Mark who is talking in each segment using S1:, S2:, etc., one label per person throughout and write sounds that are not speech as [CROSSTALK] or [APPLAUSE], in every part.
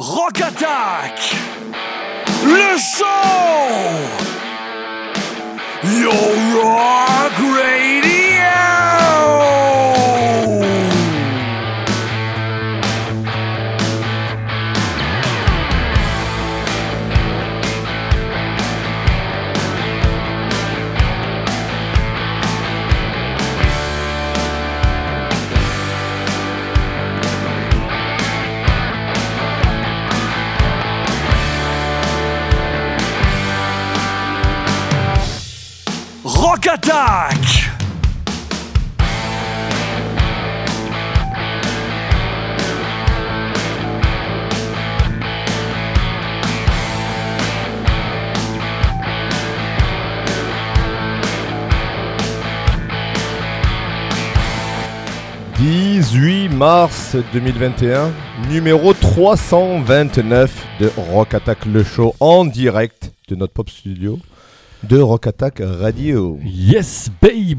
S1: Rock Attack! Le show! Your Rock Radio Attack «
S2: 18 mars 2021, numéro 329 de Rock Attack le show en direct de notre pop studio de Rock Attack Radio.
S3: Yes, baby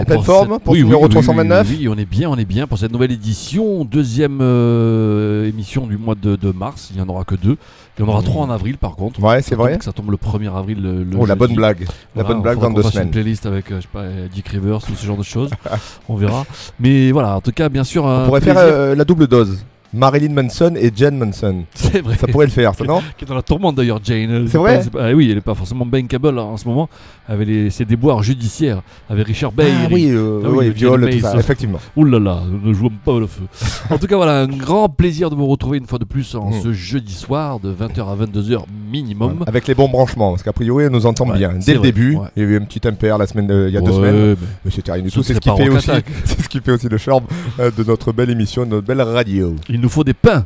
S2: En pleine forme pour ce numéro 329
S3: oui, oui, on est bien, on est bien pour cette nouvelle édition, deuxième euh, émission du mois de, de mars. Il n'y en aura que deux. Il y en aura trois en avril par contre.
S2: Ouais, c'est vrai.
S3: Ça tombe le 1er avril. Le, le
S2: Oh, la bonne blague. La
S3: Voilà,
S2: bonne blague dans deux semaines.
S3: une playlist avec, euh, je sais pas, euh, Dick Rivers ou ce genre de choses. [LAUGHS] on verra. Mais voilà, en tout cas, bien sûr.
S2: On pourrait faire euh, la double dose. Marilyn Manson et Jen Manson. [LAUGHS]
S3: C'est vrai.
S2: Ça pourrait le faire, ça non
S3: qui est dans la tourmente d'ailleurs, Jane.
S2: C'est vrai
S3: pas- ah oui, elle est pas forcément bankable hein, en ce moment. Avec les, ses déboires judiciaires. Avec Richard Bay.
S2: Ah oui, euh,
S3: Ah oui,
S2: oui, viol,
S3: Jane
S2: tout ça, effectivement.
S3: Ouh là là, ne jouons pas le feu. [LAUGHS] en tout cas, voilà, un grand plaisir de vous retrouver une fois de plus en
S2: Mm.
S3: ce jeudi soir de 20h à 22h minimum.
S2: Avec les bons branchements, parce qu'a priori, elle nous entend
S3: Ouais,
S2: bien. Dès le
S3: vrai,
S2: début,
S3: ouais.
S2: il y a eu un petit impair la semaine, euh, il y a deux semaines.
S3: mais
S2: c'était rien du tout. C'est ce qui fait aussi,
S3: Attack. [LAUGHS]
S2: c'est ce qui fait aussi le charme euh, de notre belle émission, de notre belle radio.
S3: Il nous faut des pains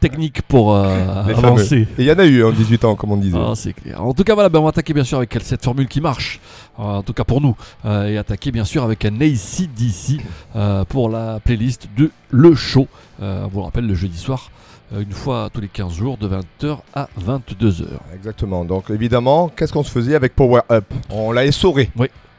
S3: techniques pour euh, avancer.
S2: Il y en a eu en 18 ans, comme on disait.
S3: Ah, c'est clair. En tout cas, voilà, ben, on va attaquer bien sûr avec cette formule qui marche, euh, en tout cas pour nous, euh, et attaquer bien sûr avec un ACDC euh, pour la playlist de Le Show. Euh, on vous le rappelle, le jeudi soir, une fois tous les 15 jours, de 20h à 22h.
S2: Exactement. Donc évidemment, qu'est-ce qu'on se faisait avec Power Up? On l'a essoré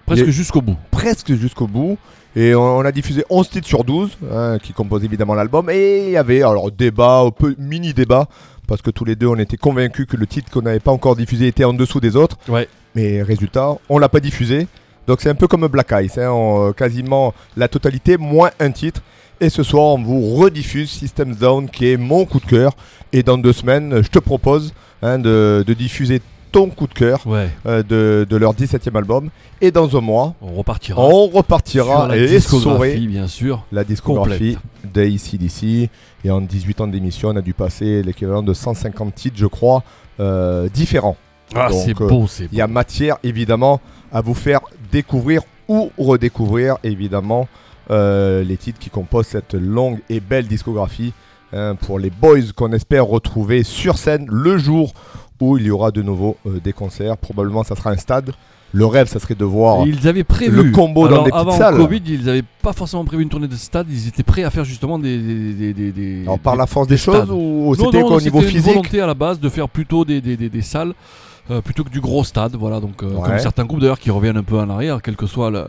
S3: Presque
S2: Les-
S3: jusqu'au bout.
S2: presque jusqu'au bout. Et on a diffusé 11 titres sur 12, hein, qui composent évidemment l'album. Et il y avait, alors débat, un peu mini débat, parce que tous les deux on était convaincus que le titre qu'on n'avait pas encore diffusé était en dessous des autres.
S3: Ouais.
S2: Mais résultat, on l'a pas diffusé. Donc c'est un peu comme Black Ice, hein, on- euh, quasiment la totalité, moins un titre. Et ce soir, on vous rediffuse Systems Down, qui est mon coup de cœur. Et dans deux semaines, je te propose hein, de, de diffuser ton coup de cœur
S3: Ouais,
S2: euh, de, de leur 17e album. Et dans un mois,
S3: on repartira.
S2: on
S3: sur
S2: repartira
S3: la
S2: et
S3: discographie,
S2: essorer
S3: bien sûr.
S2: la discographie d'ACDC. Et en 18 ans d'émission, on a dû passer l'équivalent de 150 titres, je crois, euh, différents.
S3: Ah, c'est
S2: euh,
S3: beau, c'est
S2: Il y a matière, évidemment, à vous faire découvrir ou redécouvrir, évidemment, euh, les titres qui composent cette longue et belle discographie hein, pour les boys qu'on espère retrouver sur scène le jour où il y aura de nouveau euh, des concerts. Probablement, ça sera un stade. Le rêve, ça serait de voir.
S3: Ils avaient prévu.
S2: le combo dans des petites
S3: avant
S2: salles.
S3: Covid, ils n'avaient pas forcément prévu une tournée de stade. Ils étaient prêts à faire justement des. des, des, des- des-
S2: Alors, par la force des, choses
S3: stades.
S2: ou c'était au niveau
S3: c'était une
S2: physique
S3: volonté à la base de faire plutôt des salles. Euh, plutôt que du gros stade, voilà. Donc, euh,
S2: Ouais.
S3: comme certains groupes d'ailleurs qui reviennent un peu en arrière, quel que soit le,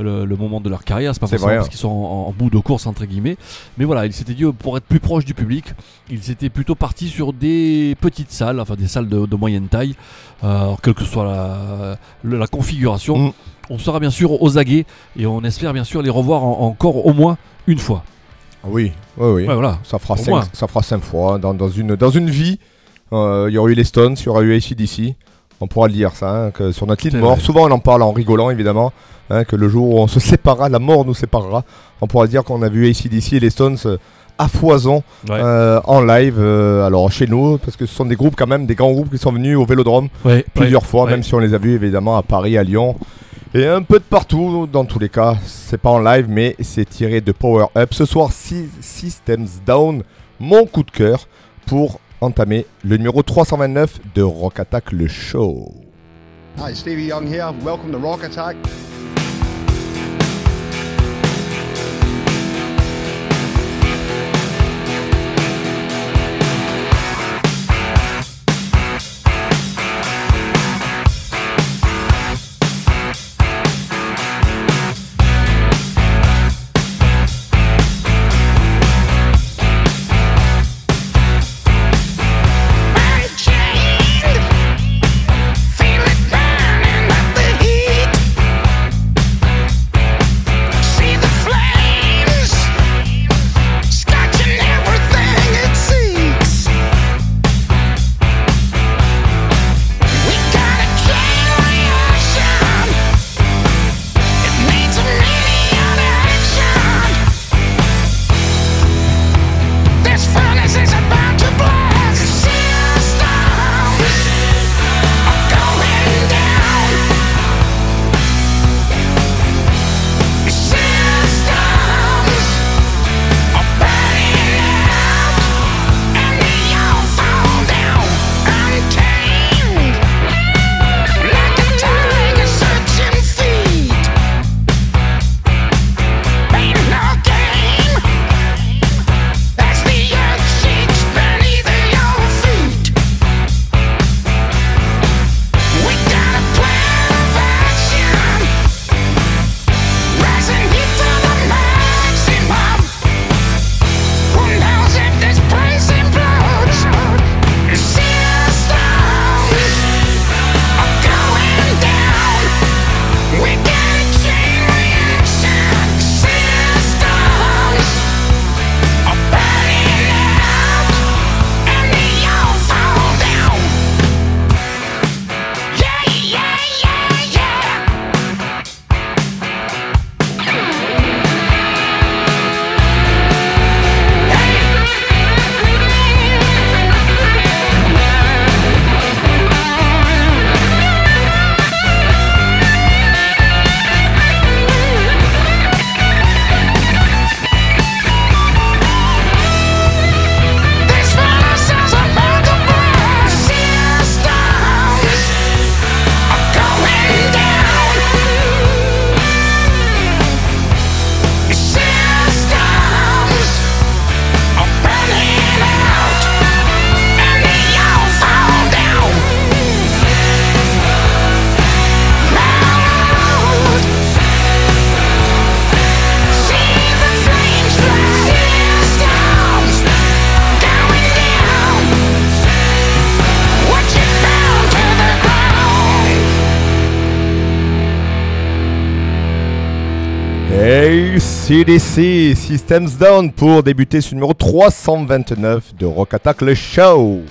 S3: le, le moment de leur carrière, c'est pas forcément
S2: vrai,
S3: parce
S2: hein.
S3: qu'ils sont en, en bout de course entre guillemets. Mais voilà, ils s'étaient dit euh, pour être plus proche du public, ils s'étaient plutôt partis sur des petites salles, enfin des salles de, de moyenne taille, euh, quelle que soit la, configuration.
S2: Mm.
S3: On sera bien sûr aux aguets et on espère bien sûr les revoir en- encore au moins une fois.
S2: Oui, oui, oui.
S3: Ouais, voilà.
S2: Ça fera, cinq, ça fera cinq fois. Dans, dans une, dans une vie, il y aura eu les Stones, il y aura eu ACDC. On pourra le dire, ça, hein, que sur notre lit de mort.
S3: vrai.
S2: Souvent, on en parle en rigolant, évidemment. hein, que le jour où on se séparera, la mort nous séparera. On pourra dire qu'on a vu ACDC et les Stones euh, à foison
S3: Ouais.
S2: euh, en live. euh, alors, chez nous, parce que ce sont des groupes, quand même, des grands groupes qui sont venus au vélodrome
S3: Ouais,
S2: plusieurs
S3: ouais,
S2: fois, même si on les a vus, évidemment, à Paris, à Lyon. Et un peu de partout, dans tous les cas. C'est pas en live, mais c'est tiré de Power Up. Ce soir, Sy- Systems Down, mon coup de cœur, pour entamer le numéro 329 de Rock Attack, le show.
S4: Hi, Stevie Young here. Welcome to Rock Attack.
S2: CDC, Systems Down pour débuter ce numéro 329 de Rock Attack le show.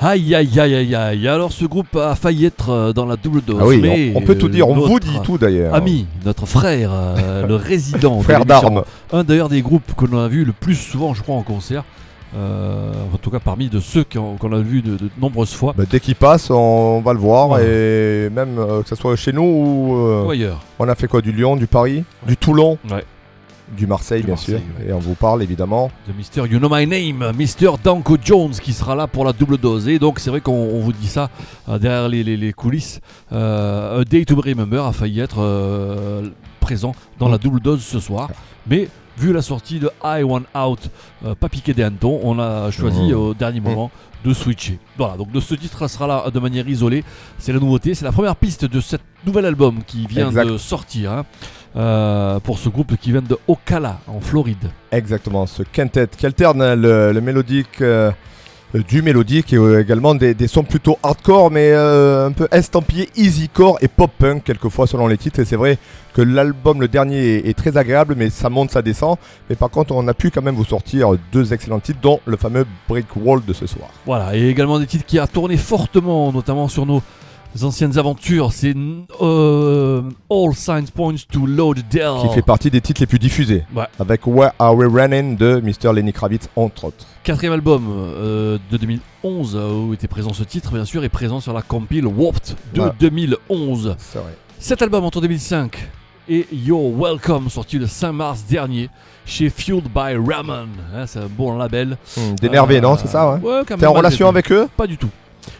S3: Aïe aïe aïe aïe aïe. Alors ce groupe a failli être euh, dans la double dose.
S2: Ah oui,
S3: mais
S2: on, on peut tout dire, on vous dit tout d'ailleurs.
S3: Ami, notre frère, euh, le résident, de
S2: Frère d'armes.
S3: un d'ailleurs des groupes que l'on a vu le plus souvent, je crois, en concert. Euh, en tout cas, parmi de ceux qu'on a vu de, de nombreuses fois.
S2: Bah, dès qu'il passe, on va le voir
S3: Ouais.
S2: et même euh, que ce soit chez nous ou euh,
S3: Ou ailleurs.
S2: on a fait quoi du Lyon, du Paris, du Toulon,
S3: Ouais.
S2: Du Marseille
S3: Du
S2: bien
S3: Marseille,
S2: sûr.
S3: ouais.
S2: Et on vous parle évidemment.
S3: de Mister You Know My Name, Mister Danko Jones qui sera là pour la double dose. Et donc c'est vrai qu'on on vous dit ça euh, derrière les, les- les coulisses. Euh, A Day to Remember a failli être euh, présent dans la double dose ce soir. Mais vu la sortie de I Want Out, euh, pas piqué des hannetons, on a choisi
S2: Mm.
S3: au dernier moment de switcher. Voilà, donc de ce titre sera là de manière isolée. C'est la nouveauté, c'est la première piste de cet nouvel album qui vient
S2: Exact.
S3: de sortir. hein, euh, pour ce groupe qui vient de Ocala en Floride.
S2: Exactement, ce quintet qui alterne le, le mélodique euh, euh, du mélodique et euh, également des, sons plutôt hardcore mais euh, un peu estampillés easycore et pop punk quelquefois selon les titres. Et c'est vrai que l'album le dernier est, est très agréable mais ça monte ça descend. Mais par contre on a pu quand même vous sortir deux excellents titres dont le fameux Brick Wall de ce soir.
S3: Voilà, et également des titres qui a tourné fortement, notamment sur nos anciennes aventures. C'est euh, All Signs Points to Lauderdale.
S2: qui fait partie des titres les plus diffusés
S3: Ouais.
S2: avec Where Are We Running de Mr. Lenny Kravitz entre autres
S3: Quatrième album euh, de 2011 euh, où était présent ce titre, bien sûr, est présent sur la compile Warped de
S2: Ouais.
S3: 2011.
S2: c'est vrai
S3: Cet album entre 2005 et You're Welcome, sorti le 5 mars dernier chez Fueled by Ramen. Hein, c'est un bon label.
S2: Hmm, d'énervé
S3: Euh,
S2: non c'est ça ouais
S3: Ouais,
S2: T'es en relation avec eux?
S3: Pas du tout.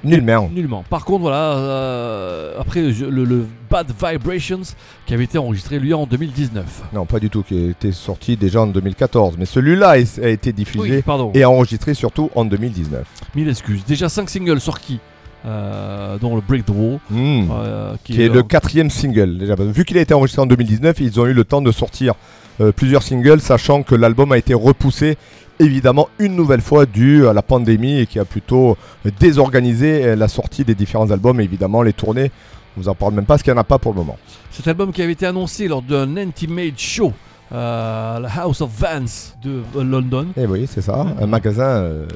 S2: Nullement
S3: Nullement. Par contre, voilà, euh, après le, le Bad Vibrations qui avait été enregistré lui en 2019.
S2: Non, pas du tout, qui était sorti déjà en 2014. Mais celui-là a été diffusé
S3: Oui,
S2: et enregistré surtout en 2019.
S3: Mille excuses. Déjà 5 singles sortis, euh, dont le Break the Wall, euh,
S2: Qui est le quatrième single. Déjà, vu qu'il a été enregistré en 2019, ils ont eu le temps de sortir euh, plusieurs singles, sachant que l'album a été repoussé évidemment une nouvelle fois dû à la pandémie et qui a plutôt désorganisé la sortie des différents albums et évidemment les tournées. On vous en parle même pas parce qu'il n'y en a pas pour le moment.
S3: Cet album qui avait été annoncé lors d'un Intimate Show, euh, la House of Vans de London,
S2: Et oui, c'est ça, un magasin euh,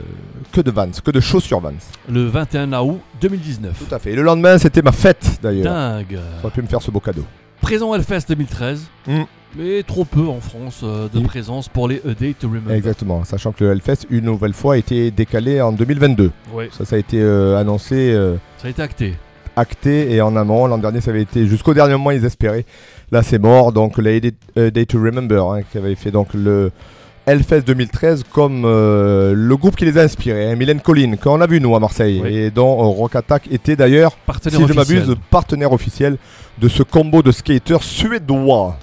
S2: que de Vans, que de chaussures Vans.
S3: le 21 août 2019.
S2: Tout à fait. Et le lendemain, c'était ma fête d'ailleurs.
S3: Dingue.
S2: J'aurais pu me faire ce beau cadeau.
S3: Présent au Hellfest 2013,
S2: Mm.
S3: mais trop peu en France euh, de
S2: Mm.
S3: présence pour les A Day to Remember.
S2: Exactement, sachant que le Hellfest, une nouvelle fois, a été décalé en 2022.
S3: Ouais,
S2: Ça, ça a été euh, annoncé, euh,
S3: ça a été acté.
S2: acté et en amont. L'an dernier, ça avait été jusqu'au dernier moment, ils espéraient. Là, c'est mort. Donc, la Day, euh, Day to Remember, hein, qui avait fait donc le Hellfest 2013 comme euh, le groupe qui les a inspirés, hein, Mylène Collin, qu'on a vu nous à Marseille,
S3: Oui.
S2: et dont euh, Rock Attack était d'ailleurs, si je m'abuse, partenaire officiel de ce combo de skateurs suédois.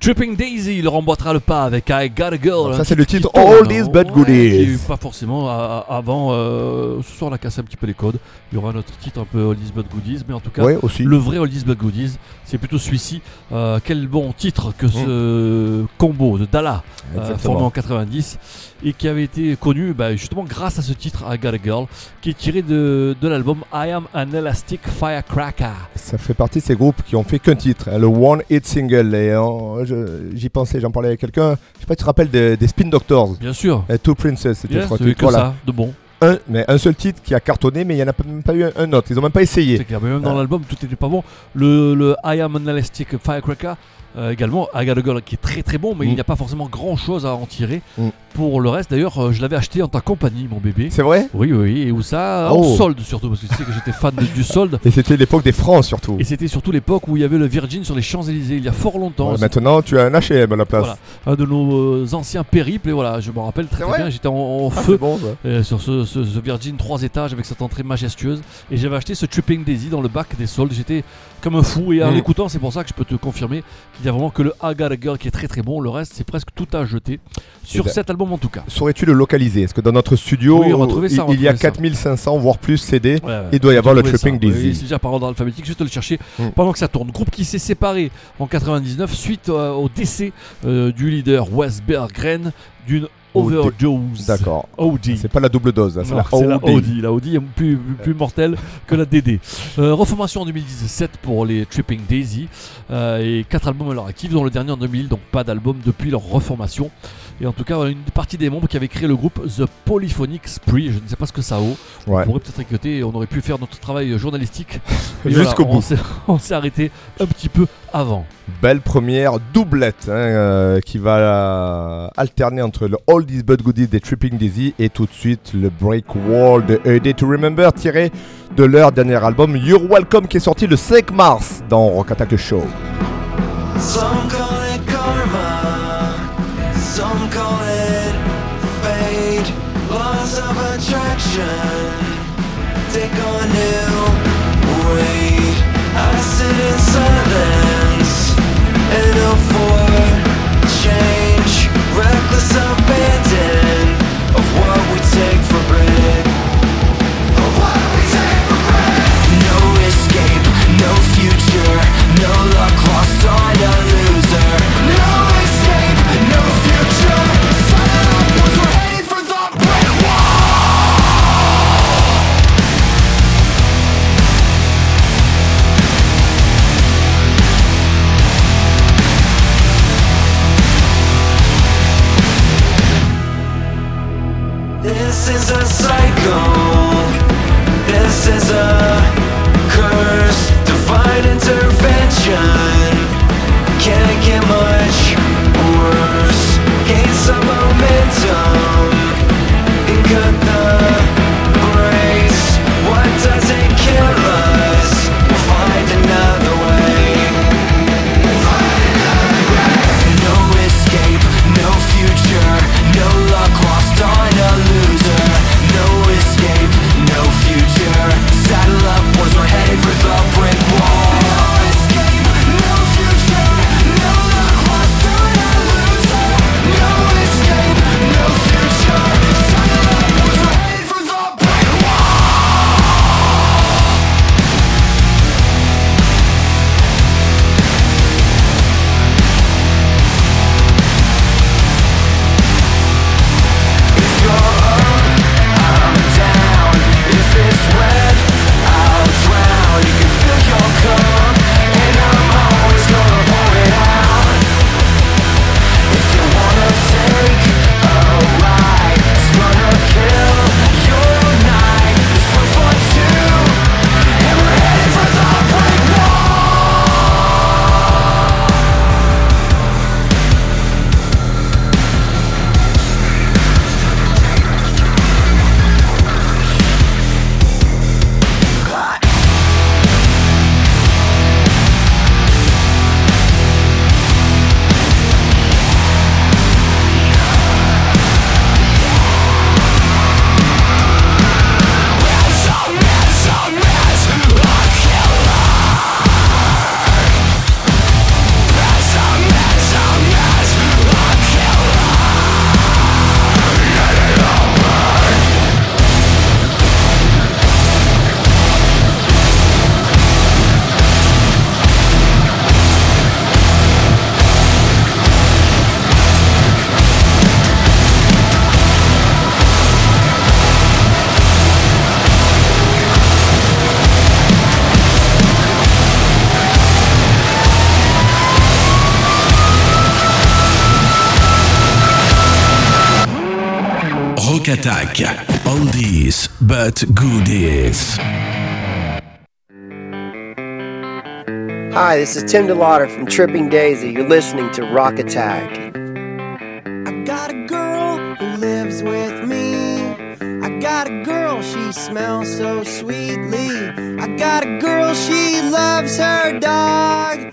S3: Tripping Daisy leur emboîtera le pas avec I Got a Girl.
S2: Ça, c'est le titre All. These Bad Goodies.
S3: pas forcément avant. euh, ce soir, on a cassé un petit peu les codes. Il y aura un autre titre un peu All These Bad Goodies, mais en tout cas, le vrai All These Bad Goodies, c'est plutôt celui-ci. Euh, quel bon titre que ce combo de Dalla, euh, formé en 90, et qui avait été connu bah, justement grâce à ce titre I Got a Girl, qui est tiré de, l'album I Am an Elastic Firecracker.
S2: Ça fait partie de ces groupes qui ont fait qu'un titre, hein, le One Hit Single. Et je- j'y pensais, j'en parlais avec quelqu'un. Je sais pas si tu te rappelles des, des Spin Doctors.
S3: Bien sûr.
S2: Euh, Two Princess, c'était
S3: Yes,
S2: je crois,
S3: c'est que
S2: voilà.
S3: ça, de bon.
S2: Un, mais un seul titre qui a cartonné, mais il n'y en a même pas eu un, un autre. Ils ont même pas essayé.
S3: C'est clair, mais même dans
S2: Ah.
S3: l'album, tout était pas bon. Le, le I Am an Elastic Firecracker, euh, également, I Got a Girl, qui est très très bon, mais il
S2: Mm.
S3: n'y a pas forcément grand chose à en tirer.
S2: Mm.
S3: Pour le reste, d'ailleurs, euh, je l'avais acheté en ta compagnie, mon bébé.
S2: C'est vrai?
S3: Oui, oui, et où ça
S2: Oh.
S3: En solde surtout, parce que tu sais que j'étais fan de- du solde. [LAUGHS]
S2: Et c'était l'époque des francs surtout.
S3: Et c'était surtout l'époque où il y avait le Virgin sur les Champs-Élysées, il y a fort longtemps.
S2: Ouais, maintenant, tu as un HM à la place.
S3: Voilà, un de nos euh, anciens périples, et voilà, je me rappelle très, très bien, j'étais en, en
S2: Ah,
S3: feu
S2: bon,
S3: euh, sur ce, ce- ce Virgin 3 étages avec cette entrée majestueuse. Et j'avais acheté ce Tripping Daisy dans le bac des soldes. J'étais comme un fou. Et en
S2: Mhm.
S3: l'écoutant, c'est pour ça que je peux te confirmer qu'il y a vraiment que le I Got a Girl qui est très très bon. Le reste, c'est presque tout à jeter. Sur
S2: Eh ben,
S3: cet album en tout cas.
S2: Saurais-tu le localiser? Est-ce que dans notre studio,
S3: Oui, ça,
S2: il, y a
S3: trouver ça.
S2: 4500 voire plus CD
S3: Ouais, ouais,
S2: Il doit y avoir le. Tripping.
S3: Oui, C'est déjà par ordre alphabétique, juste le chercher
S2: Mhm.
S3: pendant que ça tourne. Groupe qui s'est séparé en 99 suite euh, au décès euh, du leader Wes Berggren d'une. Overdose.
S2: D'accord.
S3: OD.
S2: C'est pas la double dose, c'est la
S3: la
S2: OD.
S3: Audi. La Audi est plus, plus, plus mortelle que la DD. Euh, reformation en 2017 pour les Tripping Daisy. euh, et 4 albums à leur actif, dont le dernier en 2000, donc pas d'album depuis leur reformation. Et en tout cas, une partie des membres qui avaient créé le groupe The Polyphonic Spree. Je ne sais pas ce que ça vaut.
S2: Ouais.
S3: On pourrait peut-être écouter et on aurait pu faire notre travail journalistique. [LAUGHS]
S2: Jusqu'au
S3: voilà,
S2: bout.
S3: s'est- [LAUGHS] On s'est arrêté un petit peu avant.
S2: Belle première doublette hein, euh, qui va euh, alterner entre le All These But Goodies des Tripping Daisy et tout de suite le Break Wall de A Day to Remember tiré de leur dernier album You're Welcome qui est sorti le 5 mars dans Rock Attack Show.
S5: Some is a cycle.
S6: Attack. these, but goodies.
S7: Hi, this is Tim DeLauder from Tripping Daisy. You're listening to Rock Attack.
S8: I got a girl who lives with me. I got a girl, she smells so sweetly. I got a girl, she loves her dog.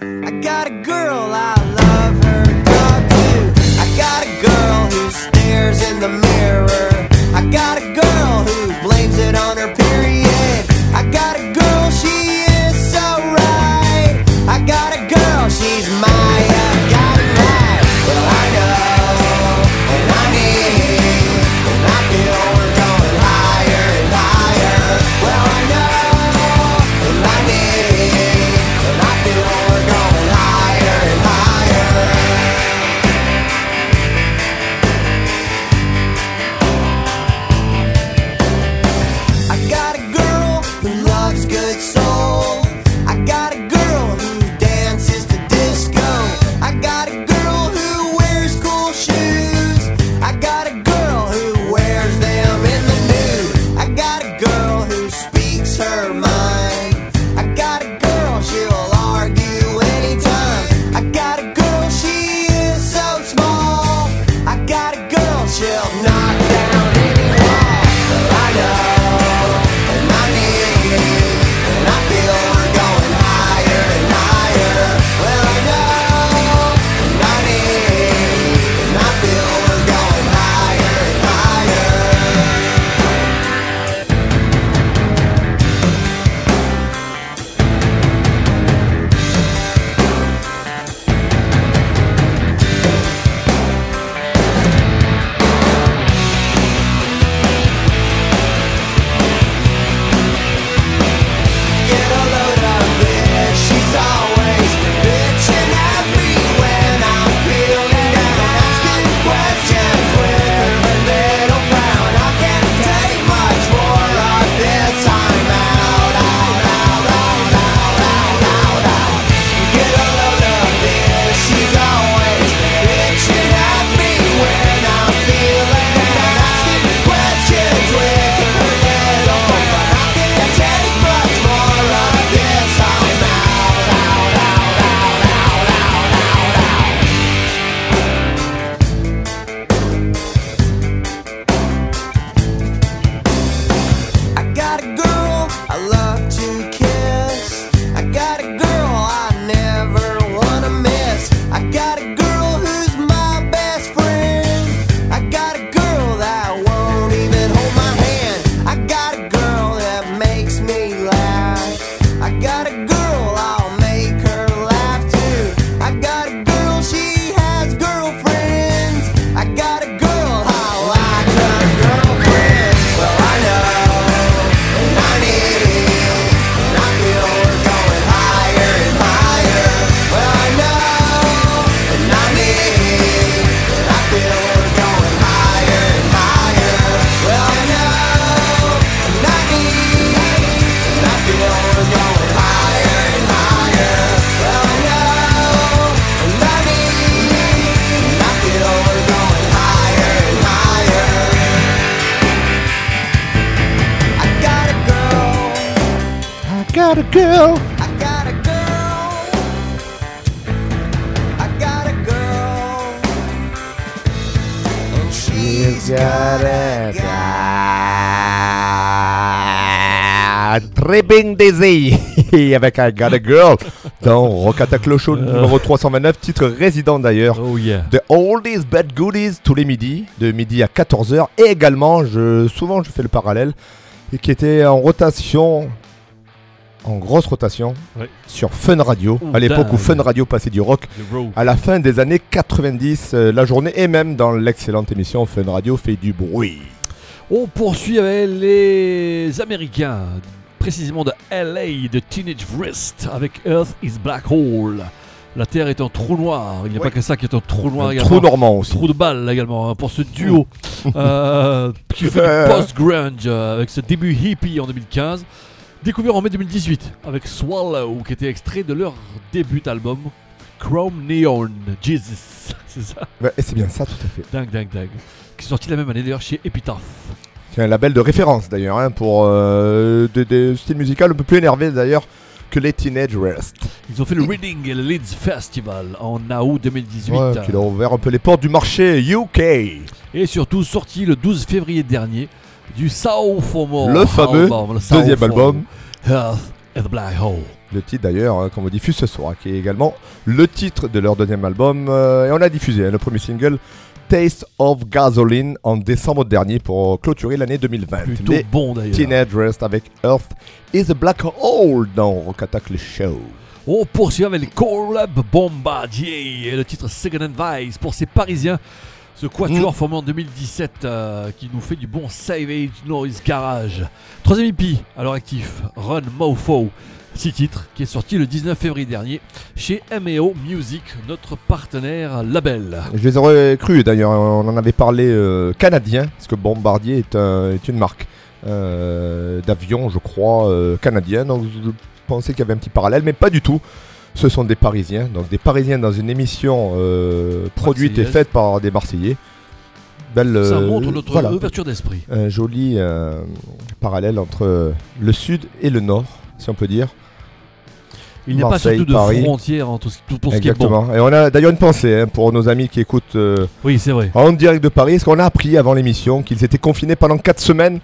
S2: Tripping Daisy [LAUGHS] avec I Got a Girl dans Rock Attack le Show numéro 329, titre résident d'ailleurs.
S3: Oh yeah.
S2: The Oldies Bad Goodies tous les midis, de midi à 14h. Et également, je, souvent je fais le parallèle, et qui était en rotation, en grosse rotation, sur Fun Radio,
S3: Oh,
S2: à l'époque où. Fun Radio passait du rock. À la fin des années 90, euh, la journée et même dans l'excellente émission Fun Radio fait du bruit.
S3: On poursuit avec les Américains, précisément de LA, de Teenage Wrist, avec Earth is Black Hole. La Terre est un trou noir. Il n'y a pas que ça qui est un trou noir
S2: Un
S3: également.
S2: trou normand aussi.
S3: Trou de balle également hein, pour ce duo [LAUGHS] euh, qui fait du post-grunge euh, avec ce début hippie en 2015. Découvert en mai 2018 avec Swallow qui était extrait de leur début album Chrome Neon Jesus. [LAUGHS] C'est ça?
S2: Ouais, et c'est bien ça, tout à fait.
S3: Dingue, dingue, dingue. qui est sorti la même année d'ailleurs chez Epitaph.
S2: C'est un label de référence d'ailleurs hein, pour euh, des, des styles musicaux un peu plus énervés d'ailleurs que les Teenage Rest.
S3: Ils ont fait le Reading Leeds Festival en août 2018.
S2: Ouais, qui leur a ouvert un peu les portes du marché UK.
S3: Et surtout sorti le 12 février dernier du Sophomore
S2: Le fameux
S3: album, le
S2: deuxième album.
S3: Health and the Black Hole.
S2: Le titre d'ailleurs hein, qu'on vous diffuse ce soir, qui est également le titre de leur deuxième album. euh, et on a diffusé hein, le premier single Taste of Gasoline en décembre dernier pour clôturer l'année 2020.
S3: Plutôt
S2: Les
S3: bon d'ailleurs.
S2: Teenage Rest avec Earth is a Black Hole dans Rock Attack le show.
S3: On poursuit avec les Collab Bombardier et le titre Second Advice pour ces Parisiens. Ce quatuor formé en 2017 euh, qui nous fait du bon Savage Noise Garage. Troisième à leur actif, Run Mofo. Six titres qui est sorti le 19 février dernier chez MEO Music, notre partenaire label.
S2: Je les aurais cru d'ailleurs, on en avait parlé euh, canadien, parce que Bombardier est, un- est une marque euh, d'avion, je crois, euh, canadien. Donc je pensais qu'il y avait un petit parallèle, mais pas du tout. Ce sont des Parisiens, donc des Parisiens dans une émission euh, produite et faite par des Marseillais. Belle,
S3: Ça montre notre
S2: voilà,
S3: ouverture d'esprit.
S2: un joli parallèle entre le sud et le nord, si on peut dire.
S3: Il n'y a pas surtout de
S2: Paris.
S3: frontières en tout ce, pour ce qui est bon.
S2: Et on a d'ailleurs une pensée hein, pour nos amis qui écoutent euh,
S3: Oui, c'est vrai.
S2: en direct de Paris, parce qu'on a appris avant l'émission qu'ils étaient confinés pendant 4 semaines.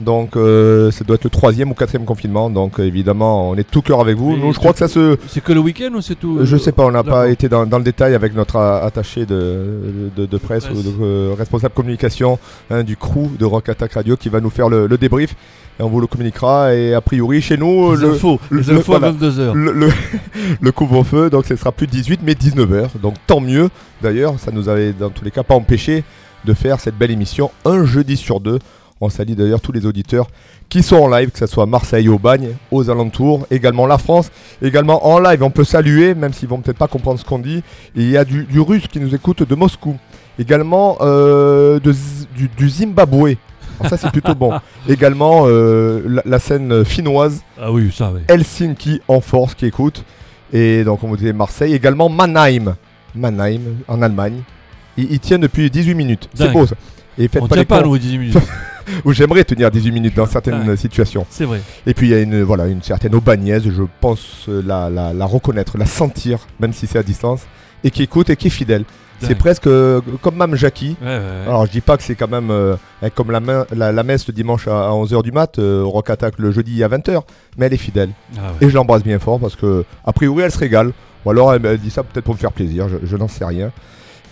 S2: Donc euh, ça doit être le troisième ou quatrième confinement. Donc euh, évidemment, on est tout cœur avec vous.
S3: Mais
S2: Nous, je crois que ça se...
S3: C'est que le week-end ou c'est tout
S2: Je sais pas, on n'a pas été dans, dans le détail avec notre attaché de, de, de presse
S3: Presse.
S2: ou de euh, responsable communication hein, du crew de Rock Attack Radio qui va nous faire le, le débrief. Et on vous le communiquera. Et a priori, chez nous,
S3: Les
S2: le,
S3: infos, les
S2: le-
S3: à
S2: voilà.
S3: 22h.
S2: le, le, [LAUGHS] le couvre-feu, donc ce sera plus 18 mais 19h. Donc tant mieux. D'ailleurs, ça nous avait dans tous les cas pas empêché de faire cette belle émission un jeudi sur deux. On salue d'ailleurs tous les auditeurs qui sont en live, que ce soit à Marseille, au Bagne, aux alentours, également la France, également en live. On peut saluer, même s'ils vont peut-être pas comprendre ce qu'on dit. Il y a du, du russe qui nous écoute de Moscou, également euh, de du, du Zimbabwe. Alors ça c'est plutôt bon. [LAUGHS] Également euh, la, la scène finnoise
S3: Ah oui, ça, oui.
S2: Helsinki en force qui écoute. Et donc, on vous disait Marseille. Également Mannheim. Mannheim, en Allemagne. Il, il tient depuis 18 minutes. C'est beau ça. Et faites
S3: On
S2: pas les
S3: pas,
S2: cons.
S3: nous, 18 minutes. [LAUGHS] [LAUGHS]
S2: Ou j'aimerais tenir 18 minutes dans certaines situations.
S3: C'est vrai.
S2: Et puis il y a une, voilà, une certaine aubagnaise, je pense euh, la, la, la reconnaître, la sentir, même si c'est à distance, et qui écoute et qui est fidèle. C'est presque euh, comme Mme Jackie.
S3: Ouais, ouais, ouais.
S2: Alors je dis pas que c'est quand même euh, comme la, main- la, la messe le dimanche à, 11h du mat, euh, Rock Attack le jeudi à 20h, mais elle est fidèle.
S3: Ah.
S2: Et je l'embrasse bien fort parce que, a priori, elle se régale. Ou alors elle, elle dit ça peut-être pour me faire plaisir, je, je n'en sais rien.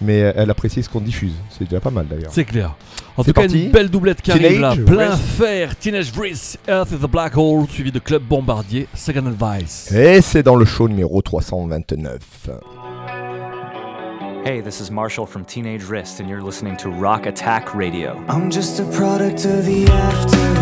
S2: Mais euh, elle apprécie ce qu'on diffuse. C'est déjà pas mal d'ailleurs.
S3: C'est clair. En tout cas,
S2: parti.
S3: une belle doublette qui arrive là.
S2: Teenage
S3: Plein
S2: Wrist.
S3: fer. Teenage Breeze, Earth is the Black Hole, suivi de Club Bombardier, Second Advice.
S2: Et c'est dans le show numéro 329.
S9: Hey, this is Marshall from Teenage Wrist, and you're listening to Rock Attack Radio.
S8: I'm just a product of the afterglow.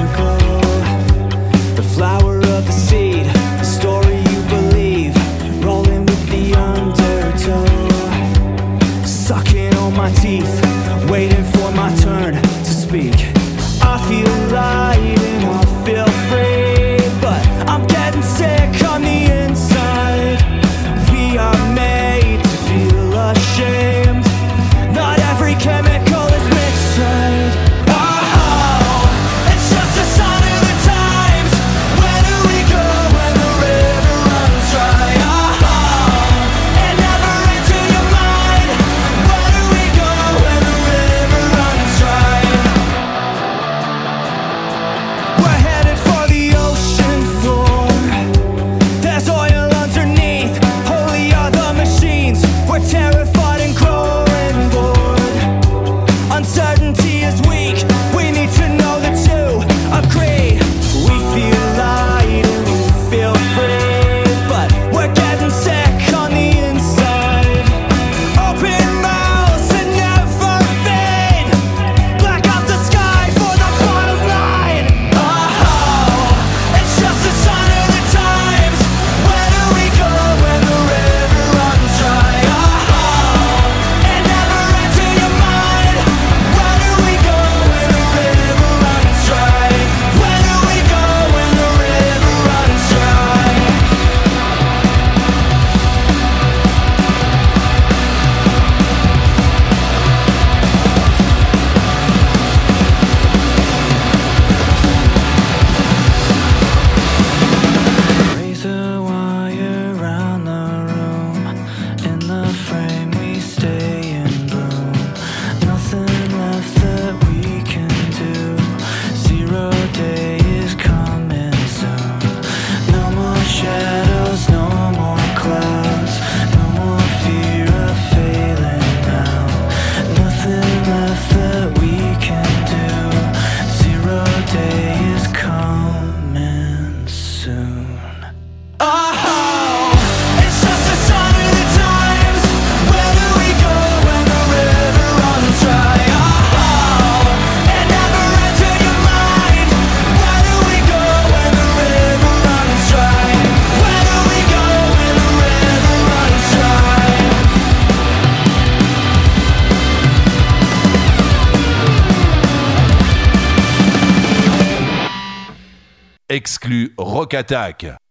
S10: Rock Attack.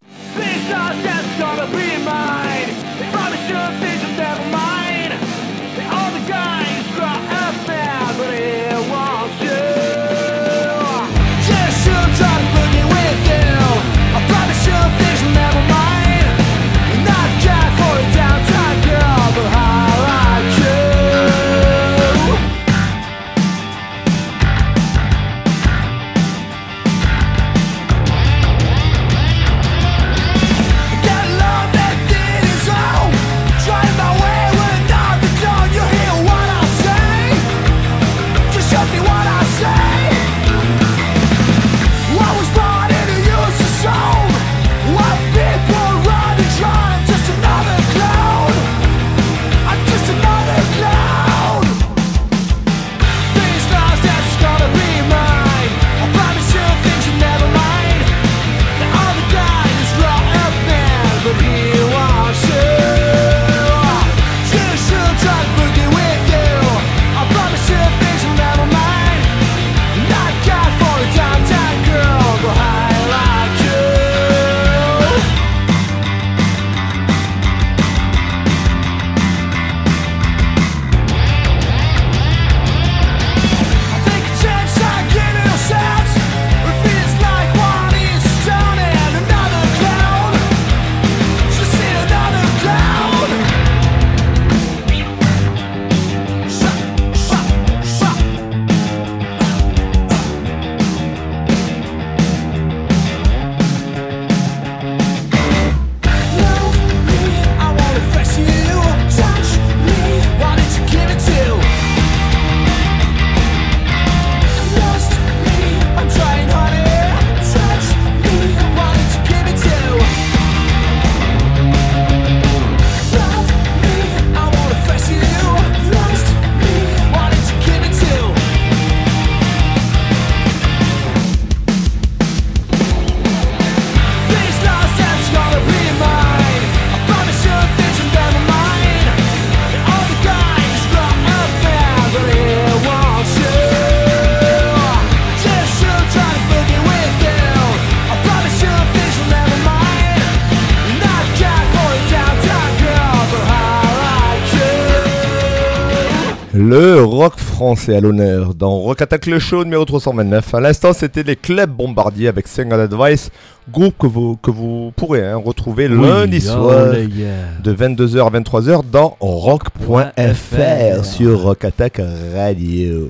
S2: Français à l'honneur dans Rock Attack le show numéro 329. À l'instant, c'était les clubs bombardiers avec Single Advice, groupe que vous, que vous pourrez hein, retrouver lundi soir
S3: oh, gars.
S2: de 22h à 23h dans rock.fr sur Rock Attack Radio.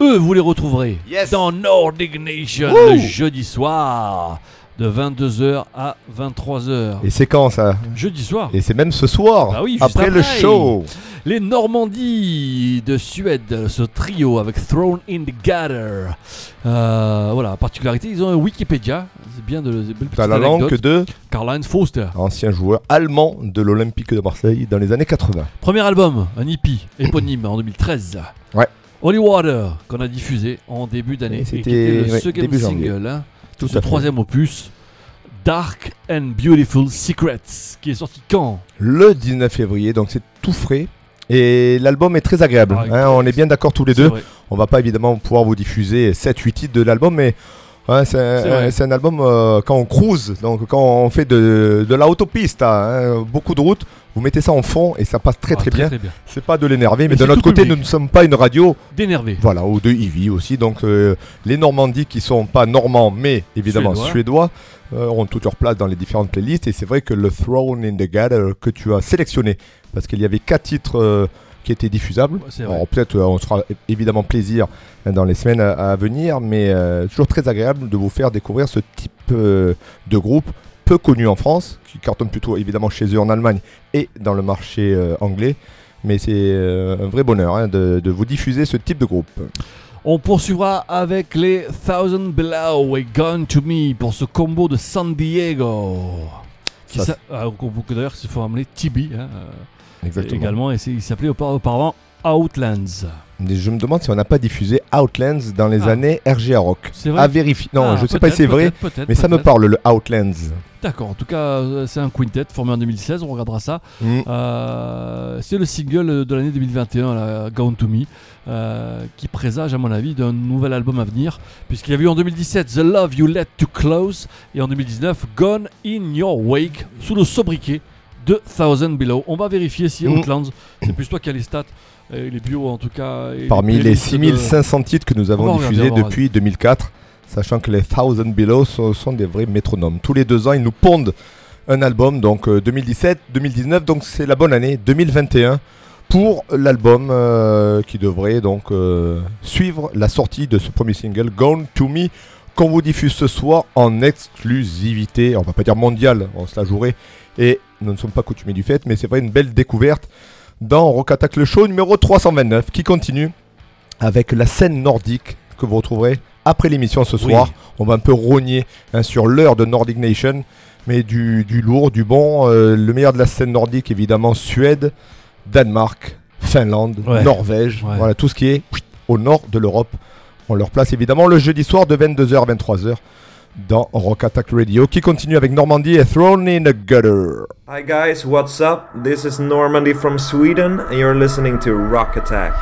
S3: Eux, vous les retrouverez
S2: Yes.
S3: dans Nordic Nation le jeudi soir de 22h à 23h.
S2: Et c'est quand ça?
S3: Jeudi soir.
S2: Et c'est même ce soir,
S3: Bah oui, juste
S2: après, le
S3: après.
S2: show.
S3: Les Normandies de Suède, ce trio avec Thrown in the Gutter. Euh, voilà, particularité, ils ont un Wikipédia. C'est bien de
S2: T'as la langue de
S3: Karl-Heinz Foster.
S2: ancien joueur allemand de l'Olympique de Marseille dans les années 80.
S3: Premier album, un hippie, [CLEARS THROAT] éponyme en 2013.
S2: Ouais.
S3: Holy Water, qu'on a diffusé en début d'année.
S2: C'était,
S3: le
S2: ouais,
S3: second
S2: début
S3: single. Hein,
S2: Tout
S3: ce troisième opus. Dark and Beautiful Secrets, qui est sorti quand
S2: Le 19 février, donc c'est tout frais. Et l'album est très agréable.
S3: Ah,
S2: hein, on est bien d'accord tous les deux.
S3: vrai.
S2: On va pas évidemment pouvoir vous diffuser 7-8 titres de l'album, mais ouais, c'est un, album euh, quand on cruise, donc quand on fait de, de la autopiste, hein, beaucoup de routes, vous mettez ça en fond et ça passe très
S3: Ah,
S2: très, bien.
S3: très bien.
S2: C'est pas de l'énerver, mais de notre côté,
S3: public.
S2: nous ne sommes pas une radio,
S3: D'énervé.
S2: voilà, ou de Ivy aussi. Donc euh, les Normandies qui sont pas normands, mais évidemment
S3: Suédois.
S2: suédois, euh, auront toute leur place dans les différentes playlists. Et c'est vrai que le Throne in the Gather que tu as sélectionné, parce qu'il y avait quatre titres euh, qui étaient diffusables. Alors peut-être euh, on sera évidemment plaisir hein, dans les semaines à, à venir, mais toujours très agréable de vous faire découvrir ce type de groupe peu connu en France, qui cartonne plutôt évidemment chez eux en Allemagne et dans le marché euh, anglais. Mais c'est euh, un vrai bonheur hein, de, de vous diffuser ce type de groupe.
S3: On poursuivra avec les Thousand Below et Gone to Me pour ce combo de San Diego. Qui
S2: Ça,
S3: ah, d'ailleurs il faut amener Tibi hein, euh,
S2: Exactement.
S3: également. Et il s'appelait aupar- auparavant Outlands.
S2: Je me demande si on n'a pas diffusé Outlands dans les
S3: Ah.
S2: années RGA Rock.
S3: C'est vrai
S2: À vérifier. Non,
S3: Ah,
S2: je sais pas si c'est vrai, mais ça me parle, le Outlands.
S3: D'accord, en tout cas, euh, c'est un quintet formé en 2016, on regardera ça.
S2: Mm.
S3: Euh, c'est le single de l'année 2021, là, Gone to Me, euh, qui présage, à mon avis, d'un nouvel album à venir, puisqu'il y a eu en 2017 The Love You Let Too Close, et en 2019 Gone in Your Wake, sous le sobriquet de Thousand Below. On va vérifier si
S2: Mm.
S3: Outlands, c'est plus toi qui as les stats, et les bios en tout cas.
S2: Parmi les
S3: de-
S2: 6500 titres que nous avons diffusés depuis 2004, sachant que les Thousand Below sont, sont des vrais métronomes. Tous les deux ans, ils nous pondent un album, donc euh, 2017, 2019, donc c'est la bonne année, 2021, pour l'album euh, qui devrait donc euh, suivre la sortie de ce premier single, Gone to Me, qu'on vous diffuse ce soir en exclusivité, on va pas dire mondial, on se la jouerait, et nous ne sommes pas coutumiers du fait, mais c'est vrai une belle découverte dans Rock Attack le show numéro 329 qui continue avec la scène nordique que vous retrouverez après l'émission ce
S3: Oui.
S2: soir. On va un peu rogner hein, sur l'heure de Nordic Nation, mais du, du lourd, du bon. Euh, le meilleur de la scène nordique, évidemment, Suède, Danemark, Finlande,
S3: Ouais.
S2: Norvège,
S3: Ouais.
S2: voilà tout ce qui est au nord de l'Europe. On leur place évidemment le jeudi soir de 22h à 23h dans Rock Attack Radio qui continue avec Normandie et Thrown in the Gutter.
S10: Hi guys, what's up? This is Normandy from Sweden, and you're listening to Rock Attack.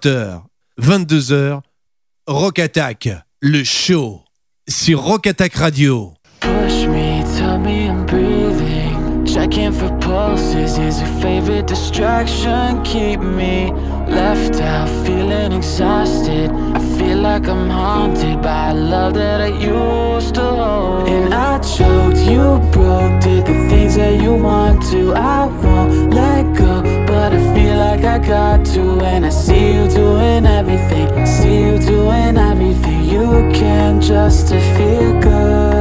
S11: 20h, 22h, Rock Attack, le show sur Rock Attack Radio.
S8: Push me, tell me I'm breathing.
S12: Checking for pulses is your favorite distraction? Keep me left out, feeling exhausted. I feel like I'm haunted by love that I used to hold. And I choked, you broke, the things that you want to. I won't let go, but I feel like I got to. And I see you doing everything, see you doing everything you can just to feel good.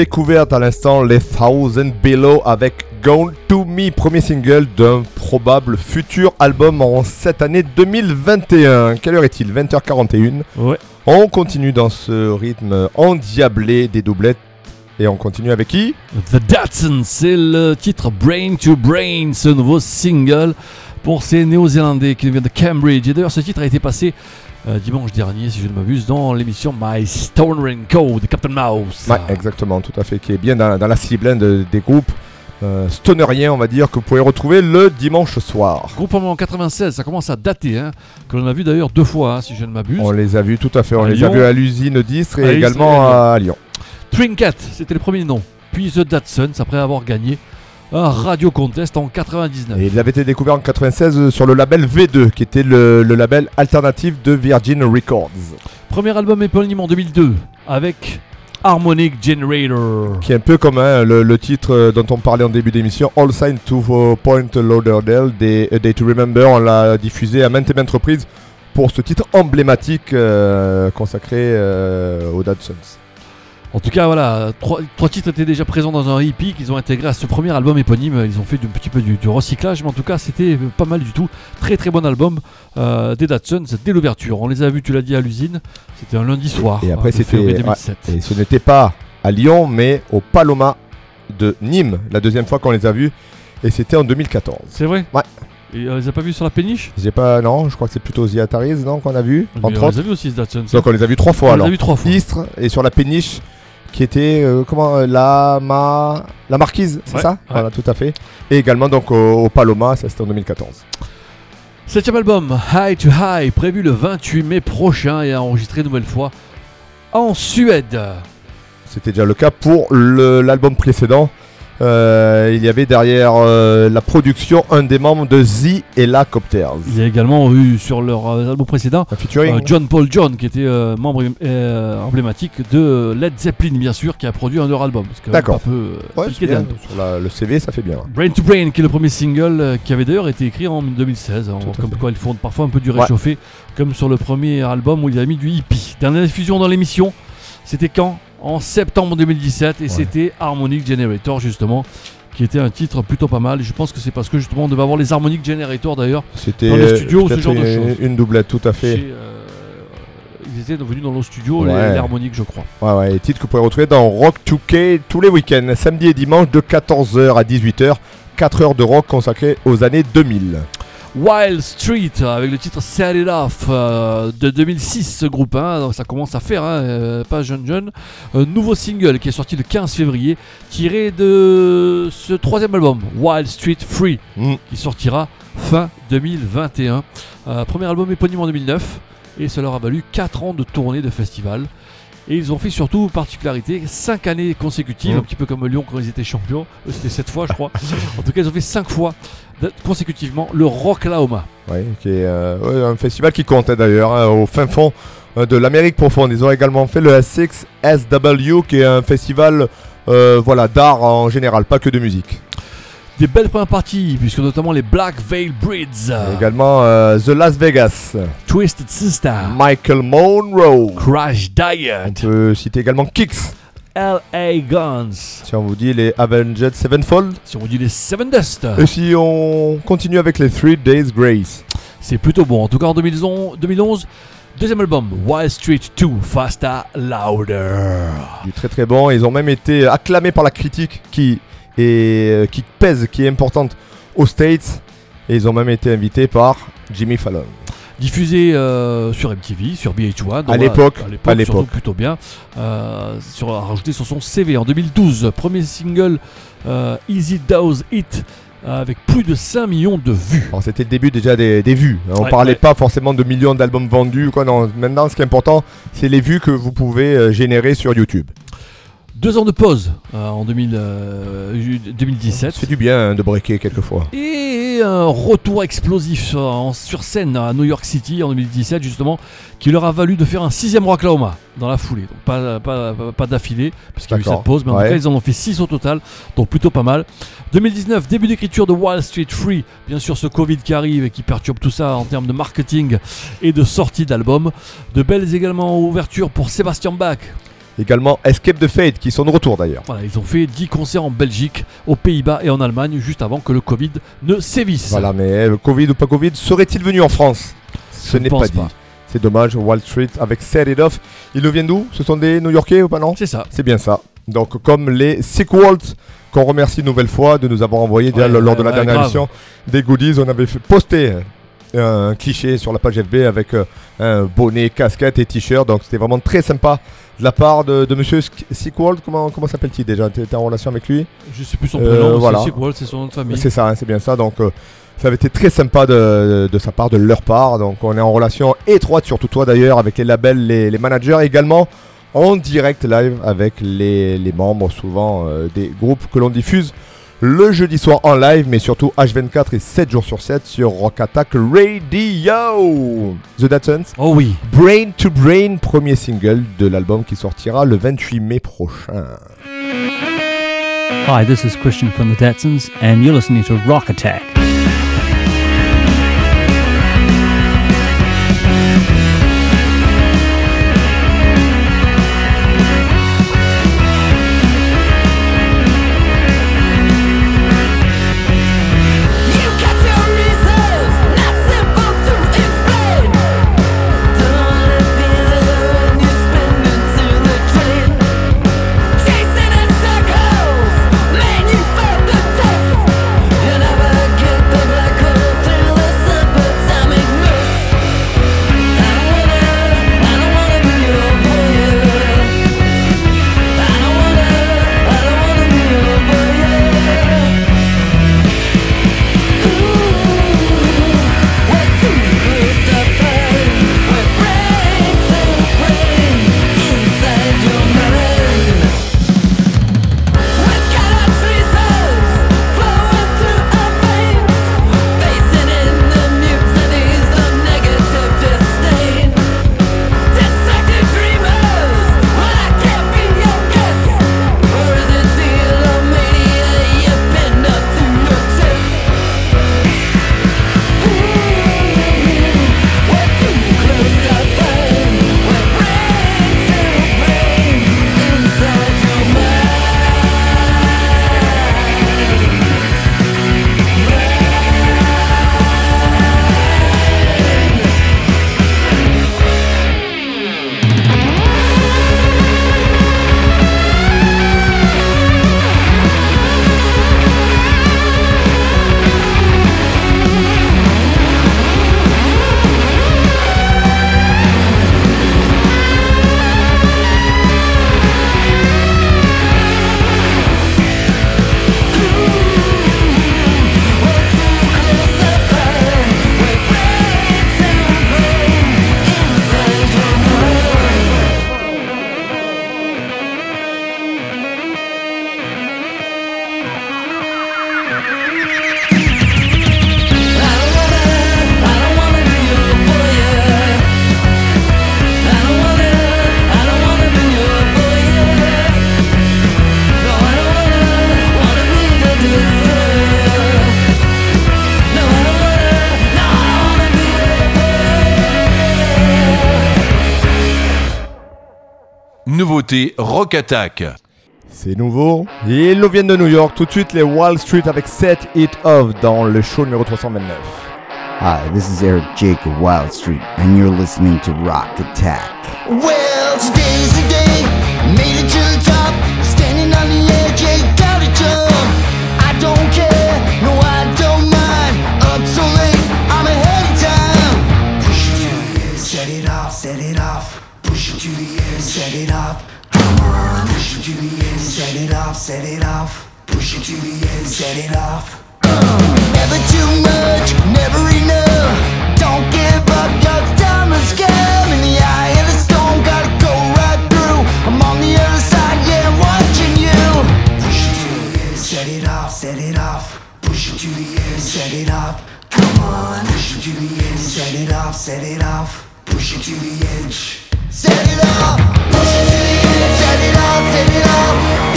S2: Découverte à l'instant, les Thousand Below avec Gone to Me, premier single d'un probable futur album en cette année 2021. Quelle heure est-il? 20h41.
S3: Ouais.
S2: On continue dans ce rythme endiablé des doublettes. Et on continue avec qui?
S3: The Datsun, c'est le titre Brain to Brain, ce nouveau single pour ces Néo-Zélandais qui viennent de Cambridge. Et d'ailleurs, ce titre a été passé euh, dimanche dernier, si je ne m'abuse, dans l'émission My Stone Raincoat de Captain Mouse.
S2: Ouais, exactement, tout à fait, qui est bien dans, dans la cible hein, de- des groupes euh, stoneriens, on va dire, que vous pouvez retrouver le dimanche soir.
S3: Groupe en 96, ça commence à dater, hein, que l'on a vu d'ailleurs deux fois, hein, si je ne m'abuse.
S2: On les a vus tout à fait, on
S3: À
S2: les
S3: Lyon.
S2: a vus à l'usine d'Istres
S3: À
S2: et
S3: Istres
S2: également
S3: à
S2: Lyon.
S3: Trinket, c'était le premier nom. Puis The Datsuns, après avoir gagné Radio Contest en 99.
S2: Et il avait été découvert en 96 sur le label V2, qui était le, le label alternatif de Virgin Records.
S3: Premier album éponyme en 2002 avec Harmonic Generator.
S2: Qui est un peu comme hein, le, le titre dont on parlait en début d'émission, All Sign to Point Lauderdale, des A Day to Remember. On l'a diffusé à maintes et maintes reprises pour ce titre emblématique euh, consacré euh, aux Datsuns.
S3: En tout cas, voilà, trois, trois titres étaient déjà présents dans un hippie qu'ils ont intégré à ce premier album éponyme. Ils ont fait un petit peu du, du recyclage, mais en tout cas, c'était pas mal du tout. Très très bon album euh, des Datsuns dès l'ouverture. On les a vus, tu l'as dit, à l'usine. C'était un lundi soir.
S2: Et après,
S3: euh, de
S2: c'était. ouais,
S3: 2007.
S2: et ce n'était pas à Lyon, mais au Paloma de Nîmes, la deuxième fois qu'on les a vus, et c'était en 2014.
S3: C'est vrai?
S2: Ouais.
S3: Et on les a pas vus sur la péniche?
S2: J'ai pas, non, je crois que c'est plutôt The Ataris, non, qu'on a vu,
S3: Mais
S2: entre
S3: On
S2: autres.
S3: les a vus aussi, ce Datsun.
S2: Donc on les a vus trois fois
S3: On
S2: alors.
S3: les a vus trois fois.
S2: Istres et sur la péniche qui était euh, comment euh, la ma la marquise, c'est
S3: Ouais,
S2: ça
S3: ouais.
S2: Voilà, tout à fait. Et également donc au, au Paloma, ça c'était en 2014.
S3: Septième album, High to High, prévu le 28 mai prochain et enregistré une nouvelle fois en Suède.
S2: C'était déjà le cas pour l'album précédent. Euh, il y avait derrière euh, la production un des membres de The Helicopters.
S3: Il y a également eu sur leur euh, album précédent John Paul John qui était membre emblématique de Led Zeppelin bien sûr qui a produit un de leurs albums.
S2: D'accord.
S3: Un peu
S2: Ouais. Sur la- le CV, ça fait bien.
S3: Brain to Brain qui est le premier single qui avait d'ailleurs été écrit en 2016. hein, comme
S2: fait.
S3: quoi ils font parfois un peu du
S2: Ouais.
S3: réchauffé comme sur le premier album où il a mis du hippie. Dernière diffusion dans l'émission, c'était quand? En septembre 2017 et c'était Harmonic Generator justement qui était un titre plutôt pas mal. Je pense que c'est parce que justement on devait avoir les Harmonic Generator d'ailleurs
S2: C'était
S3: dans les studios ou ce genre de
S2: une,
S3: choses.
S2: une doublette, tout à fait.
S3: Euh, ils étaient venus dans nos studios, les,
S2: Ouais.
S3: les Harmonic, je crois.
S2: Ouais, ouais, les titres que vous pouvez retrouver dans Rock 2K tous les week-ends, samedi et dimanche de 14h à 18h. 4 heures de rock consacrées aux années 2000.
S3: Wild Street euh, avec le titre Set It Off euh, de 2006 ce groupe hein, donc ça commence à faire hein, euh, pas jeune jeune un nouveau single qui est sorti le 15 février tiré de ce troisième album Wild Street Free
S2: Mm.
S3: qui sortira fin 2021 Euh, premier album éponyme en 2009 et ça leur a valu 4 ans de tournée de festival et ils ont fait surtout particularité 5 années consécutives,
S2: Mm.
S3: un petit peu comme Lyon quand ils étaient champions. C'était 7 fois, je crois. [LAUGHS] en tout cas, ils ont fait 5 fois de- consécutivement le Rock Laoma.
S2: Ouais, qui est euh, un festival qui compte hein, d'ailleurs hein, au fin fond euh, de l'Amérique profonde. Ils ont également fait le S6SW qui est un festival euh, voilà, d'art en général, pas que de musique.
S3: Des belles premières parties, puisque notamment les Black Veil Brids,
S2: Et également euh, The Las Vegas,
S3: Twisted Sister,
S2: Michael Monroe.
S3: Crash
S2: On
S3: Diet,
S2: peut citer également Kicks.
S3: LA Guns,
S2: Si on vous dit les Avenged Sevenfold.
S3: si on dit les Seven Dust.
S2: Et si on continue avec les Three Days Grace.
S3: C'est plutôt bon. En tout cas, en 2011, 2011 deuxième album, Wild Street 2, Faster, Louder.
S2: du très très bon. Ils ont même été acclamés par la critique qui, est, euh, qui pèse, qui est importante aux States. Et ils ont même été invités par Jimmy Fallon.
S3: Diffusé euh, sur MTV, sur VH1. donc
S2: À l'époque, à
S3: plutôt bien. Euh, sur, a rajouté sur son CV en 2012, premier single euh, Easy Does It, avec plus de 5 millions de vues.
S2: C'était le début déjà des, des vues. On
S3: Ouais,
S2: parlait
S3: ouais.
S2: pas forcément de millions d'albums vendus. ou Quoi, non. Maintenant, ce qui est important, c'est les vues que vous pouvez générer sur YouTube.
S3: Deux ans de pause euh, en 2000, euh, ju- 2017.
S2: C'est du bien hein, de breaker quelquefois.
S3: Et un retour explosif sur, en- sur scène à New York City en 2017 justement, qui leur a valu de faire un sixième Oklahoma dans la foulée. Donc pas, pas, pas, pas d'affilée, puisqu'il y a eu cette pause, mais en
S2: Ouais.
S3: tout cas ils en ont fait six au total, donc plutôt pas mal. 2019, début d'écriture de Wall Street Free, bien sûr ce Covid qui arrive et qui perturbe tout ça en termes de marketing et de sortie d'albums. De belles également ouvertures pour Sébastien Bach,
S2: Également Escape the Fate qui sont de retour d'ailleurs.
S3: voilà, ils ont fait 10 concerts en Belgique, aux Pays-Bas et en Allemagne juste avant que le Covid ne sévisse.
S2: Voilà, mais euh, Covid ou pas Covid, serait-il venu en France? Ce n'est pas dit.
S3: pas.
S2: C'est dommage, Wall Street avec Set It Off. Ils nous viennent d'où? Ce sont des New Yorkais ou pas non?
S3: C'est ça.
S2: C'est bien ça. Donc comme les Sequels qu'on remercie une nouvelle fois de nous avoir envoyé déjà
S3: Ouais,
S2: lors
S3: ouais,
S2: de la
S3: ouais,
S2: dernière
S3: grave.
S2: émission des goodies. On avait fait poster un cliché sur la page FB avec euh, un bonnet, casquette et t-shirt. Donc c'était vraiment très sympa de la part de, de monsieur. Comment, comment s'appelle-t-il déjà? Tu en relation avec lui?
S3: Je sais plus son
S2: Euh,
S3: prénom,
S2: voilà.
S3: c'est son nom de famille.
S2: C'est ça, hein, c'est bien ça. Donc, euh, ça avait été très sympa de, de sa part, de leur part. Donc, on est en relation étroite, surtout toi d'ailleurs, avec les labels, les, les managers, également en direct live avec les, les membres, souvent euh, des groupes que l'on diffuse le jeudi soir en live, mais surtout H24 et 7 jours sur 7 sur Rock Attack Radio. The Datsuns.
S3: Oh oui.
S2: Brain to Brain, premier single de l'album qui sortira le 28 mai prochain.
S13: Hi, this is Christian from the Datsuns, and you're listening to Rock Attack.
S14: Rock Attack.
S2: C'est nouveau. Ils nous viennent de New York. Tout de suite, les Wall Street avec Set It Off dans le show numéro 329.
S7: Hi, this is Eric Jake of Wild Street, and you're listening to Rock Attack.
S8: Well, today's the day, made it to the set it off. Push it to the edge, set it off. Never too much, never enough. Don't give up, your time has come. In the eye of the storm, gotta go right through. I'm on the other side, yeah, watching you. Push it to the edge, set it off, set it off. Push it to the edge, set it off. Come on, push it to the edge, set it off, set it off. Push it to the edge. Set it off, push it to the edge, set it off, set it off.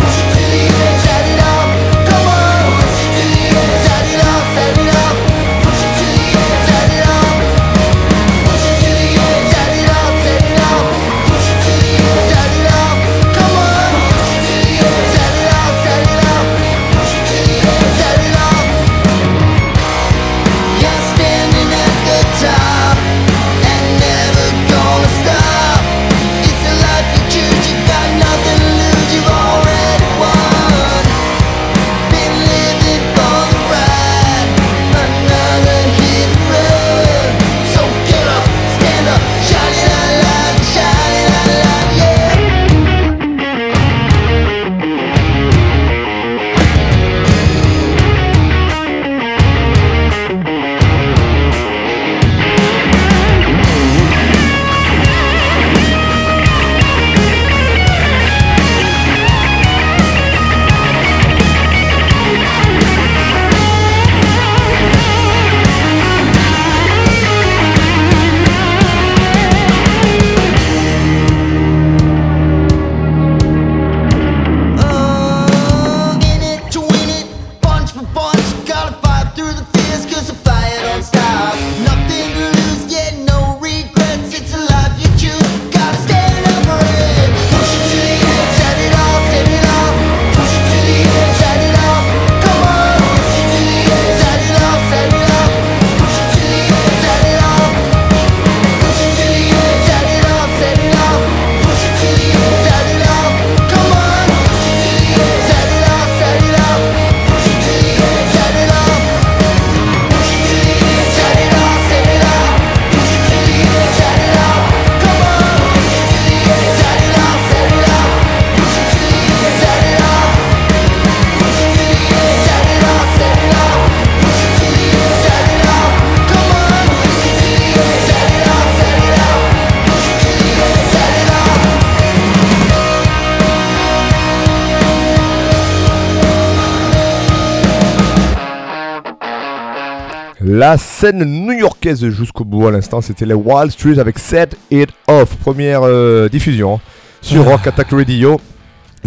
S2: Scène new-yorkaise jusqu'au bout à l'instant, c'était les Wall Street avec Set It Off. Première euh, diffusion hein, sur Rock Attack Radio.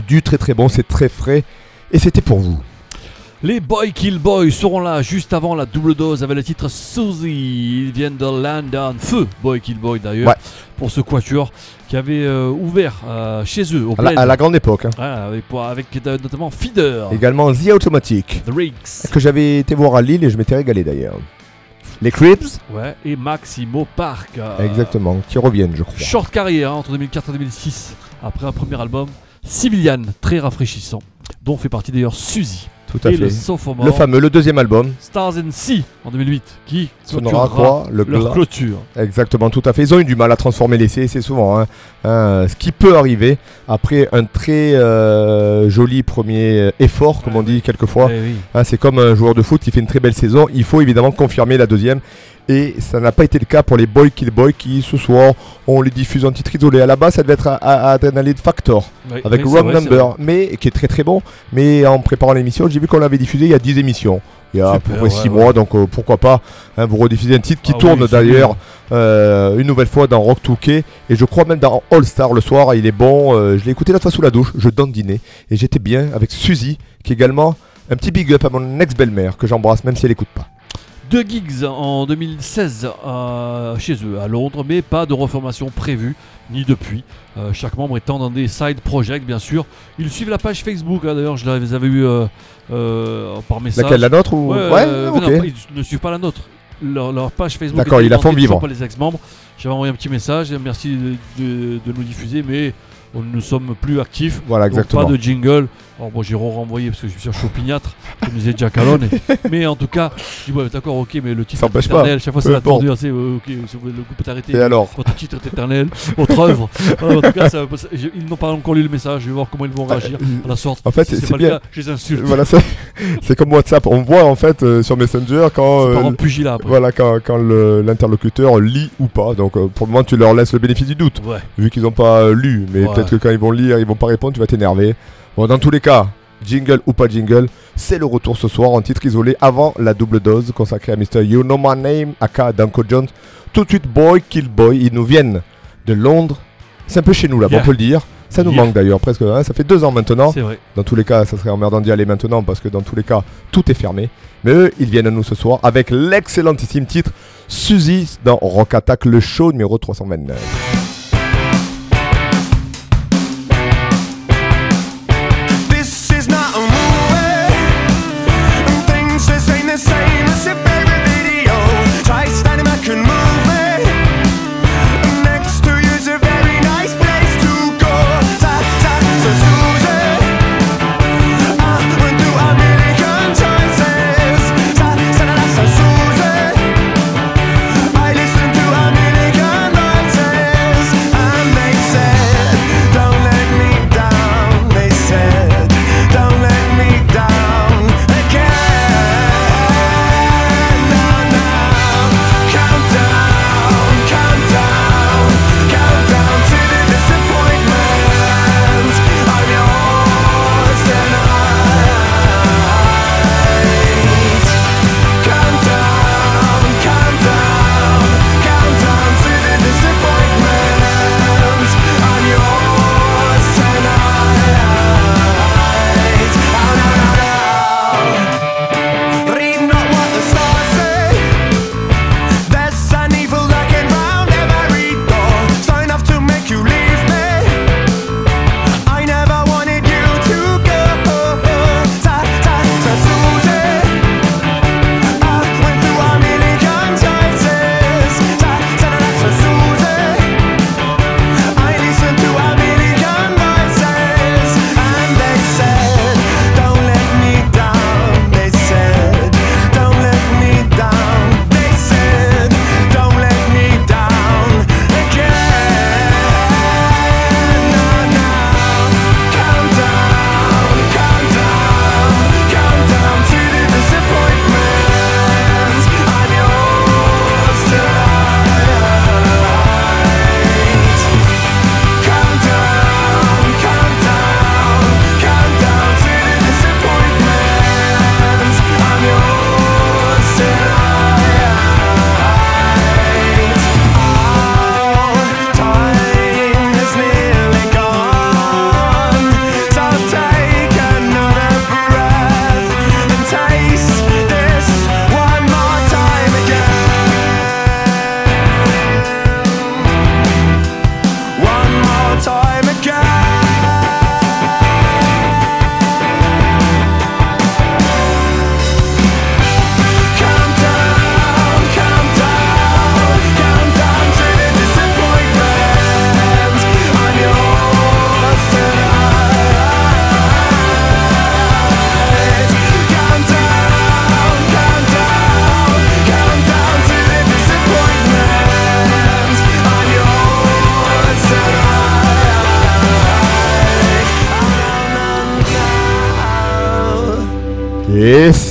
S2: Du très très bon, c'est très frais. Et c'était pour vous.
S3: Les Boy Kill Boy seront là juste avant la double dose avec le titre Suzy. Ils viennent de London. Feu Boy Kill Boy d'ailleurs.
S2: Ouais.
S3: Pour ce quatuor qui avait euh, ouvert euh, chez eux au
S2: À la, à la grande époque. hein.
S3: Voilà, avec, euh, notamment Feeder.
S2: Également The Automatic.
S3: The Rigs.
S2: Que j'avais été voir à Lille et je m'étais régalé d'ailleurs. Les
S3: Ouais, et Maximo Park. euh,
S2: exactement, qui reviennent, je crois.
S3: Short carrière hein, entre 2004 et 2006. Après un premier album, Civilian, très rafraîchissant, dont fait partie d'ailleurs Suzy.
S2: Tout à
S3: et
S2: fait.
S3: le sophomore.
S2: Le fameux, le deuxième album.
S3: Stars and Sea en 2008, qui clôturera
S2: Croix, le
S3: leur clôture.
S2: Exactement, tout à fait. Ils ont eu du mal à transformer l'essai, c'est souvent hein, hein, ce qui peut arriver après un très euh, joli premier euh, effort, comme on dit quelquefois.
S3: Eh oui.
S2: Hein, c'est comme un joueur de foot qui fait une très belle saison. Il faut évidemment confirmer la deuxième. Et ça n'a pas été le cas pour les Boy Kill Boy qui ce soir on les diffuse en titre isolé. À la base, ça devait être à, à Adrenaline Factor
S3: Oui,
S2: avec
S3: oui,
S2: Wrong
S3: vrai,
S2: Number, mais qui est très très bon. Mais en préparant l'émission, j'ai vu qu'on l'avait diffusé il y a 10 émissions. Il y a à peu près
S3: ouais,
S2: 6
S3: ouais.
S2: mois, donc euh, pourquoi pas hein, vous rediffuser un titre qui
S3: Ah
S2: tourne
S3: oui,
S2: d'ailleurs euh, une nouvelle fois dans Rock 2K et je crois même dans All Star le soir. Il est bon. euh, je l'ai écouté la fois sous la douche. Je donne dîner et j'étais bien avec Suzy qui est également un petit big up à mon ex belle-mère que j'embrasse même si elle écoute pas.
S3: Deux gigs en 2016 euh, chez eux à Londres, mais pas de reformation prévue ni depuis. Euh, chaque membre étant dans des side projects, bien sûr. Ils suivent la page Facebook. hein, D'ailleurs, je les avais eu euh, par message.
S10: Laquelle, la nôtre ou-
S3: Ouais,
S10: Ouais, ok.
S3: non, ils ne suivent pas la nôtre. Leur, leur page Facebook.
S10: D'accord, ils la font vivre.
S3: par les ex-membres. J'avais envoyé un petit message. Merci de, de- de nous diffuser, mais on ne sommes plus actifs.
S10: Voilà,
S3: Donc,
S10: exactement.
S3: Pas de jingle. Alors bon, j'ai renvoyé parce que je suis sur Chaupignatre, comme disait Jack Calone. [LAUGHS] mais en tout cas, je dis ouais, d'accord, ok, mais le titre
S10: Ça
S3: est
S10: empêche
S3: éternel.
S10: pas.
S3: Chaque fois, c'est tordure. c'est, euh, ok, le groupe est arrêté.
S10: Et alors
S3: Votre titre est éternel. Votre œuvre. [LAUGHS] En tout cas, ça- ils n'ont pas encore lu le message. Je vais voir comment ils vont réagir à la sorte.
S10: En fait,
S3: Si
S10: c'est
S3: pas le
S10: bien.
S3: cas, je les insulte.
S10: Voilà, c'est [LAUGHS] c'est comme WhatsApp. On voit en fait euh, sur Messenger quand euh,
S3: pugilat après.
S10: voilà quand, quand l'interlocuteur lit ou pas. Donc euh, pour le moment, tu leur laisses le bénéfice du doute,
S3: Ouais.
S10: vu qu'ils n'ont pas euh, lu. Mais
S3: Ouais.
S10: peut-être que quand ils vont lire, ils vont pas répondre, tu vas t'énerver. Bon, dans tous les cas, jingle ou pas jingle, c'est le retour ce soir en titre isolé avant la double dose consacrée à Mr. You Know My Name, aka Danko Jones. Tout de suite, Boy Kill Boy. Ils nous viennent de Londres. C'est un peu chez nous là,
S3: Yeah.
S10: on peut le dire. Ça nous
S3: Yeah.
S10: manque d'ailleurs, presque. hein, ça fait deux ans maintenant.
S3: C'est vrai.
S10: Dans tous les cas, ça serait emmerdant d'y aller maintenant parce que dans tous les cas, tout est fermé. Mais eux, ils viennent à nous ce soir avec l'excellentissime titre Suzy dans Rock Attack, le show numéro 329.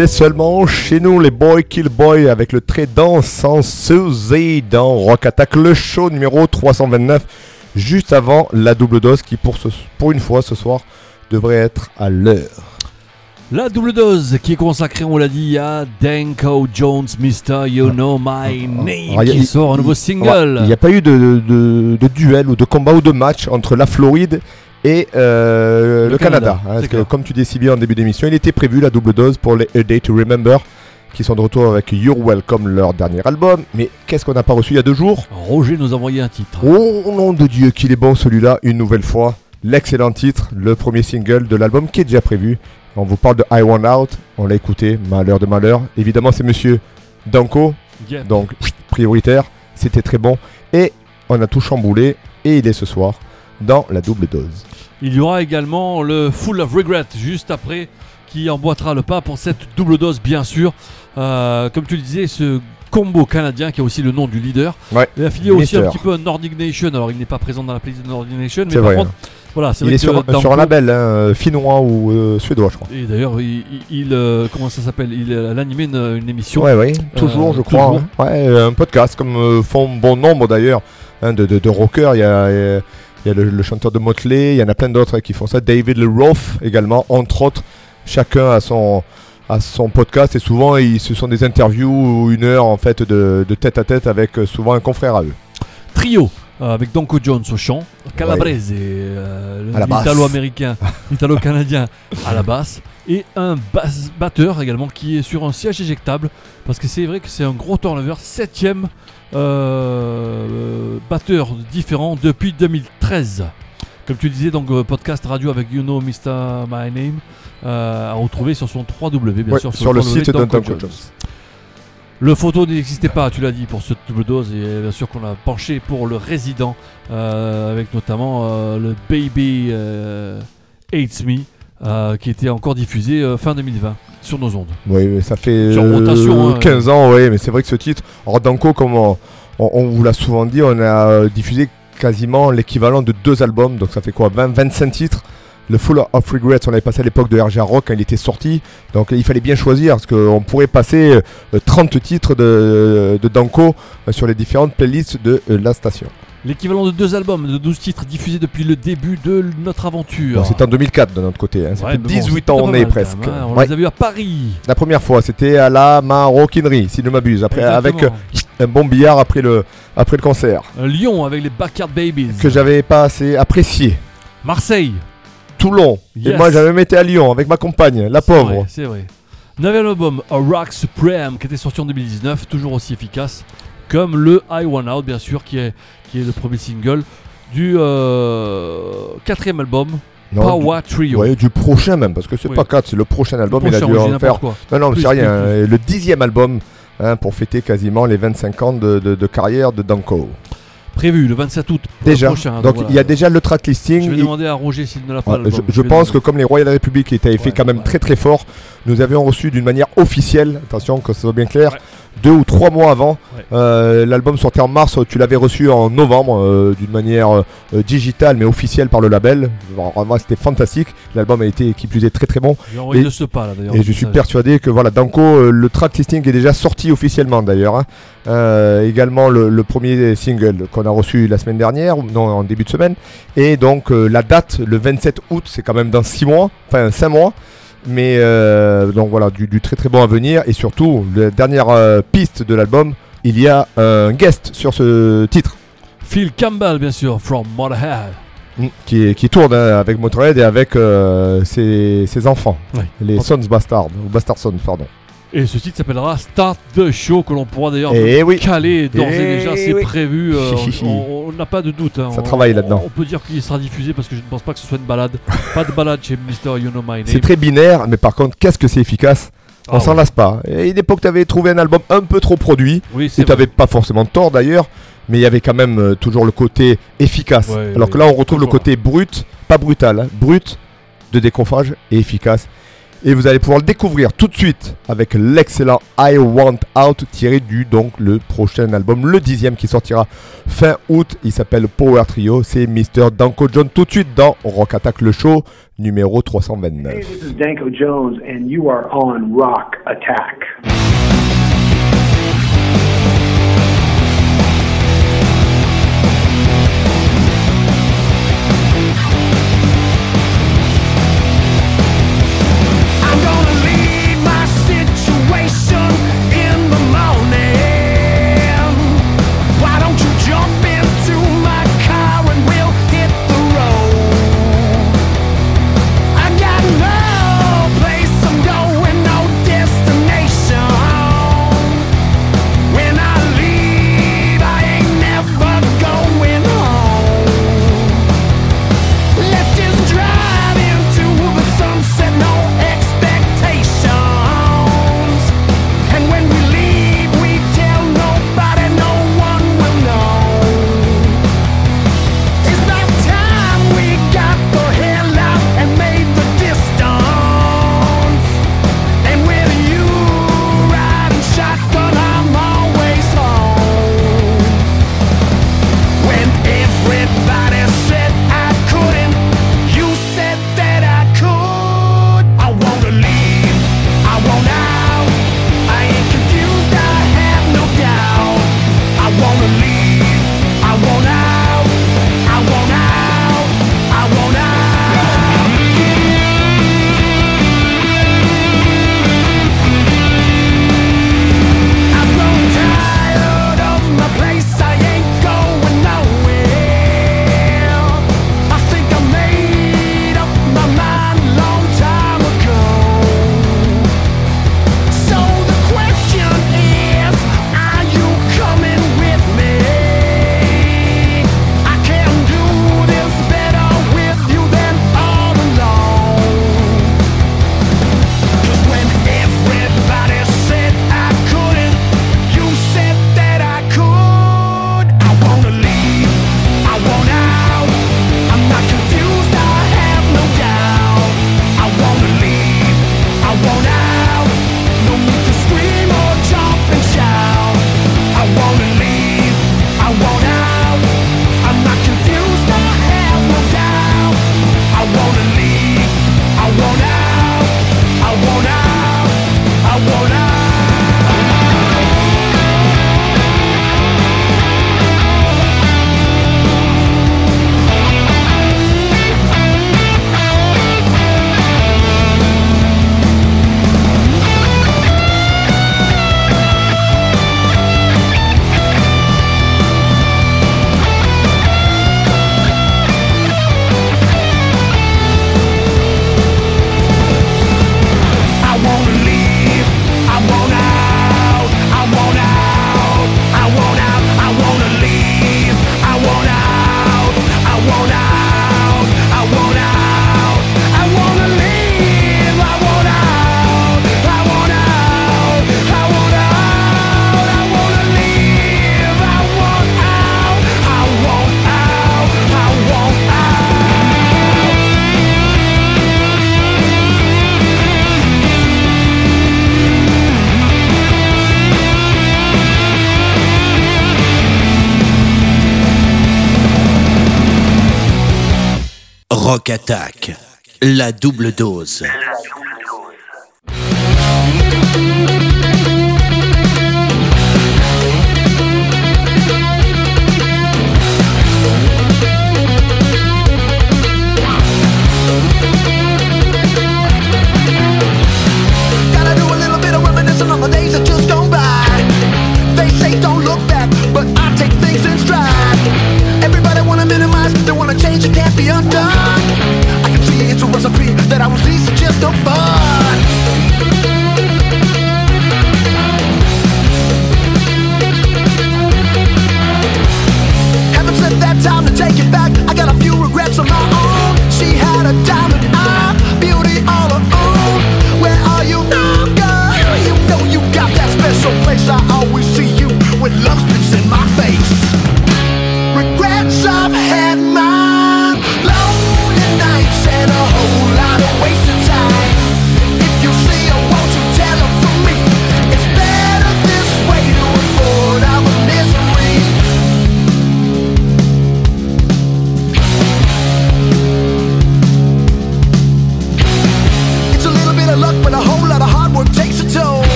S10: C'est seulement chez nous les Boy Kill Boy avec le très dansant Suzy dans Rock Attack, le show numéro 329, juste avant la double dose qui pour, ce, pour une fois ce soir devrait être à l'heure.
S3: La double dose qui est consacrée, on l'a dit, à Danko Jones, Mr. You Know My Name,
S10: Alors, il y a-
S3: qui sort un nouveau single.
S10: Il n'y a pas eu de, de- de duel ou de combat ou de match entre la Floride et euh,
S3: Le
S10: le, Canada.
S3: Canada,
S10: hein, parce que, comme tu dis si bien en début d'émission, il était prévu la double dose pour les A Day to Remember.
S2: qui sont de retour avec You're Welcome, leur dernier album. Mais qu'est-ce qu'on n'a pas reçu il y a deux jours?
S3: Roger nous a envoyé un titre.
S2: Oh nom de Dieu, qu'il est bon celui-là, une nouvelle fois. L'excellent titre, le premier single de l'album qui est déjà prévu. On vous parle de I Want Out, on l'a écouté, malheur de malheur. Évidemment, c'est monsieur Danko,
S3: Yeah.
S2: donc prioritaire. C'était très bon. Et on a tout chamboulé, et il est ce soir dans la double dose.
S3: Il y aura également le Full of Regret juste après qui emboîtera le pas pour cette double dose bien sûr. Euh, comme tu le disais, ce combo canadien qui a aussi le nom du leader.
S2: Ouais.
S3: Il est affilié aussi un petit peu à Nordic Nation. Alors il n'est pas présent dans la playlist de Nordic Nation, mais par
S2: vrai,
S3: contre,
S2: hein.
S3: voilà, c'est
S2: Il est sur, un label hein, finnois ou euh, suédois, je crois.
S3: Et d'ailleurs, il, il- euh, comment ça s'appelle? Il a animé une, une émission.
S2: Ouais, ouais,
S3: Euh,
S2: toujours, je crois.
S3: toujours.
S2: hein. Ouais, euh, un podcast, comme euh, font bon nombre d'ailleurs hein, de, de, de rockers. Il y a, euh, il y a le, le chanteur de Motley, il y en a plein d'autres qui font ça. David Roth également, entre autres. Chacun a son, a son podcast et souvent, ils, ce sont des interviews ou une heure en fait de, de tête à tête avec euh, souvent un confrère à eux.
S3: Trio euh, avec Danko Jones au chant, Calabrese, euh,
S2: À la basse.
S3: l'italo-américain, l'italo-canadien [LAUGHS] à la basse, et un basse batteur également qui est sur un siège éjectable, parce que c'est vrai que c'est un gros turnover, septième euh, batteur différent depuis 2013. Comme tu disais, donc euh, podcast radio avec You Know Mr. My Name, euh, à retrouver sur son 3W, bien
S2: Ouais,
S3: sûr.
S2: sur le
S3: www
S2: site
S3: Danko Jones. Le photo n'existait pas, tu l'as dit, pour cette double dose. Et bien sûr qu'on a penché pour le résident, euh, avec notamment le Baby Hates Me, qui était encore diffusé fin 2020 sur nos ondes.
S2: Oui, mais ça fait
S3: Sur rotation,
S2: euh,
S3: hein.
S2: 15 ans, oui, mais c'est vrai que ce titre, alors Danko, comme on, on- on vous l'a souvent dit, on a euh, diffusé quasiment l'équivalent de deux albums, donc ça fait quoi 20, 25 titres le Full of Regrets, on l'avait passé à l'époque de RGA Rock quand il était sorti, donc il fallait bien choisir parce qu'on pourrait passer euh, 30 titres de, de Danko euh, sur les différentes playlists de euh, la station.
S3: L'équivalent de deux albums, de 12 titres diffusés depuis le début de notre aventure.
S2: C'était en 2004 de notre côté, hein, ça
S3: Ouais,
S2: fait
S3: mais bon,
S2: 18
S3: c'était
S2: ans on est presque.
S3: même, hein. On
S2: Ouais.
S3: les a vus à Paris.
S2: La première fois, c'était à la Maroquinerie, si je ne m'abuse, après avec euh, un bon billard après le, après le concert.
S3: Euh, Lyon avec les Backyard Babies.
S2: que j'avais pas assez apprécié.
S3: Marseille.
S2: Toulon. Et moi j'avais même été à Lyon avec ma compagne, la
S3: C'est
S2: pauvre.
S3: C'est vrai. Neuvième album, A Rock Supreme, qui était sorti en 2019, toujours aussi efficace, comme le I Want Out, bien sûr, qui est, qui est le premier single du euh, quatrième album,
S2: Non,
S3: Power
S2: du-
S3: Trio.
S2: Ouais, du prochain même, parce que c'est
S3: Oui.
S2: pas 4, c'est le prochain album.
S3: prochain,
S2: il a dû en faire.
S3: quoi.
S2: Non, non, c'est rien.
S3: plus,
S2: euh, Le dixième album hein, pour fêter quasiment les 25 ans de, de- de carrière de Danko.
S3: Prévu le 27 août
S2: Déjà.
S3: le prochain.
S2: Donc
S3: voilà.
S2: il y a déjà le track listing.
S3: Je vais
S2: Il-
S3: demander à Roger s'il ne l'a pas.
S2: Ouais, je, pense que comme les Royal République étaient fait quand même très très fort, nous avions reçu d'une manière officielle, attention que ce soit bien clair, deux ou trois mois avant.
S3: Ouais.
S2: Euh, L'album sortait en mars, tu l'avais reçu en novembre euh, d'une manière euh, digitale mais officielle par le label. Vraiment c'était fantastique. L'album a été qui plus est très très bon. Et-
S3: de ce pas là.
S2: Et je suis persuadé que voilà, Danko, euh, le track listing est déjà sorti officiellement d'ailleurs. hein. Euh, également le, le premier single qu'on a reçu la semaine dernière, ou non en début de semaine. Et donc euh, la date, le 27 août, c'est quand même dans 6 mois, enfin 5 mois. Mais euh, donc voilà, du, du très très bon à venir. Et surtout, la dernière euh, piste de l'album, il y a un guest sur ce titre.
S3: Phil Campbell, bien sûr, from Motorhead.
S2: Mm, Qui, qui tourne hein, avec Motorhead et avec euh, ses, ses enfants, les Sons Bastard, ou Bastard Sons, pardon.
S3: Et ce titre s'appellera Start the Show, que l'on pourra d'ailleurs
S2: Eh oui.
S3: caler d'ores et
S2: Eh
S3: déjà. C'est
S2: oui.
S3: prévu. euh, [LAUGHS] on on n'a pas de doute. hein.
S2: Ça
S3: On-
S2: travaille là-dedans.
S3: On peut dire qu'il sera diffusé parce que je ne pense pas que ce soit une balade. [LAUGHS] pas de balade chez Mr. You Know My Name.
S2: C'est très binaire, mais par contre, qu'est-ce que c'est efficace? On
S3: Ah
S2: s'en
S3: ouais.
S2: lasse pas. Et une époque, tu avais trouvé un album un peu trop produit.
S3: Oui,
S2: et tu n'avais pas forcément tort d'ailleurs, mais il y avait quand même euh, toujours le côté efficace.
S3: Ouais,
S2: Alors que là, on retrouve le côté brut, pas brutal, hein, brut de déconfage et efficace. Et vous allez pouvoir le découvrir tout de suite avec l'excellent I Want Out tiré du donc le prochain album, le dixième qui sortira fin août. Il s'appelle Power Trio. C'est Mr. Danko John tout de suite dans Rock Attack le show numéro 329.
S15: Hey, this is Danko Jones, and you are on Rock Attack.
S10: Rock Attack, la double dose.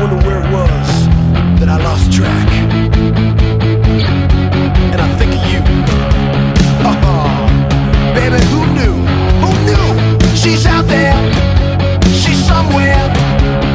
S16: wonder where it was that I lost track. And I think of you. Oh, baby, who knew? Who knew? She's out there. She's somewhere.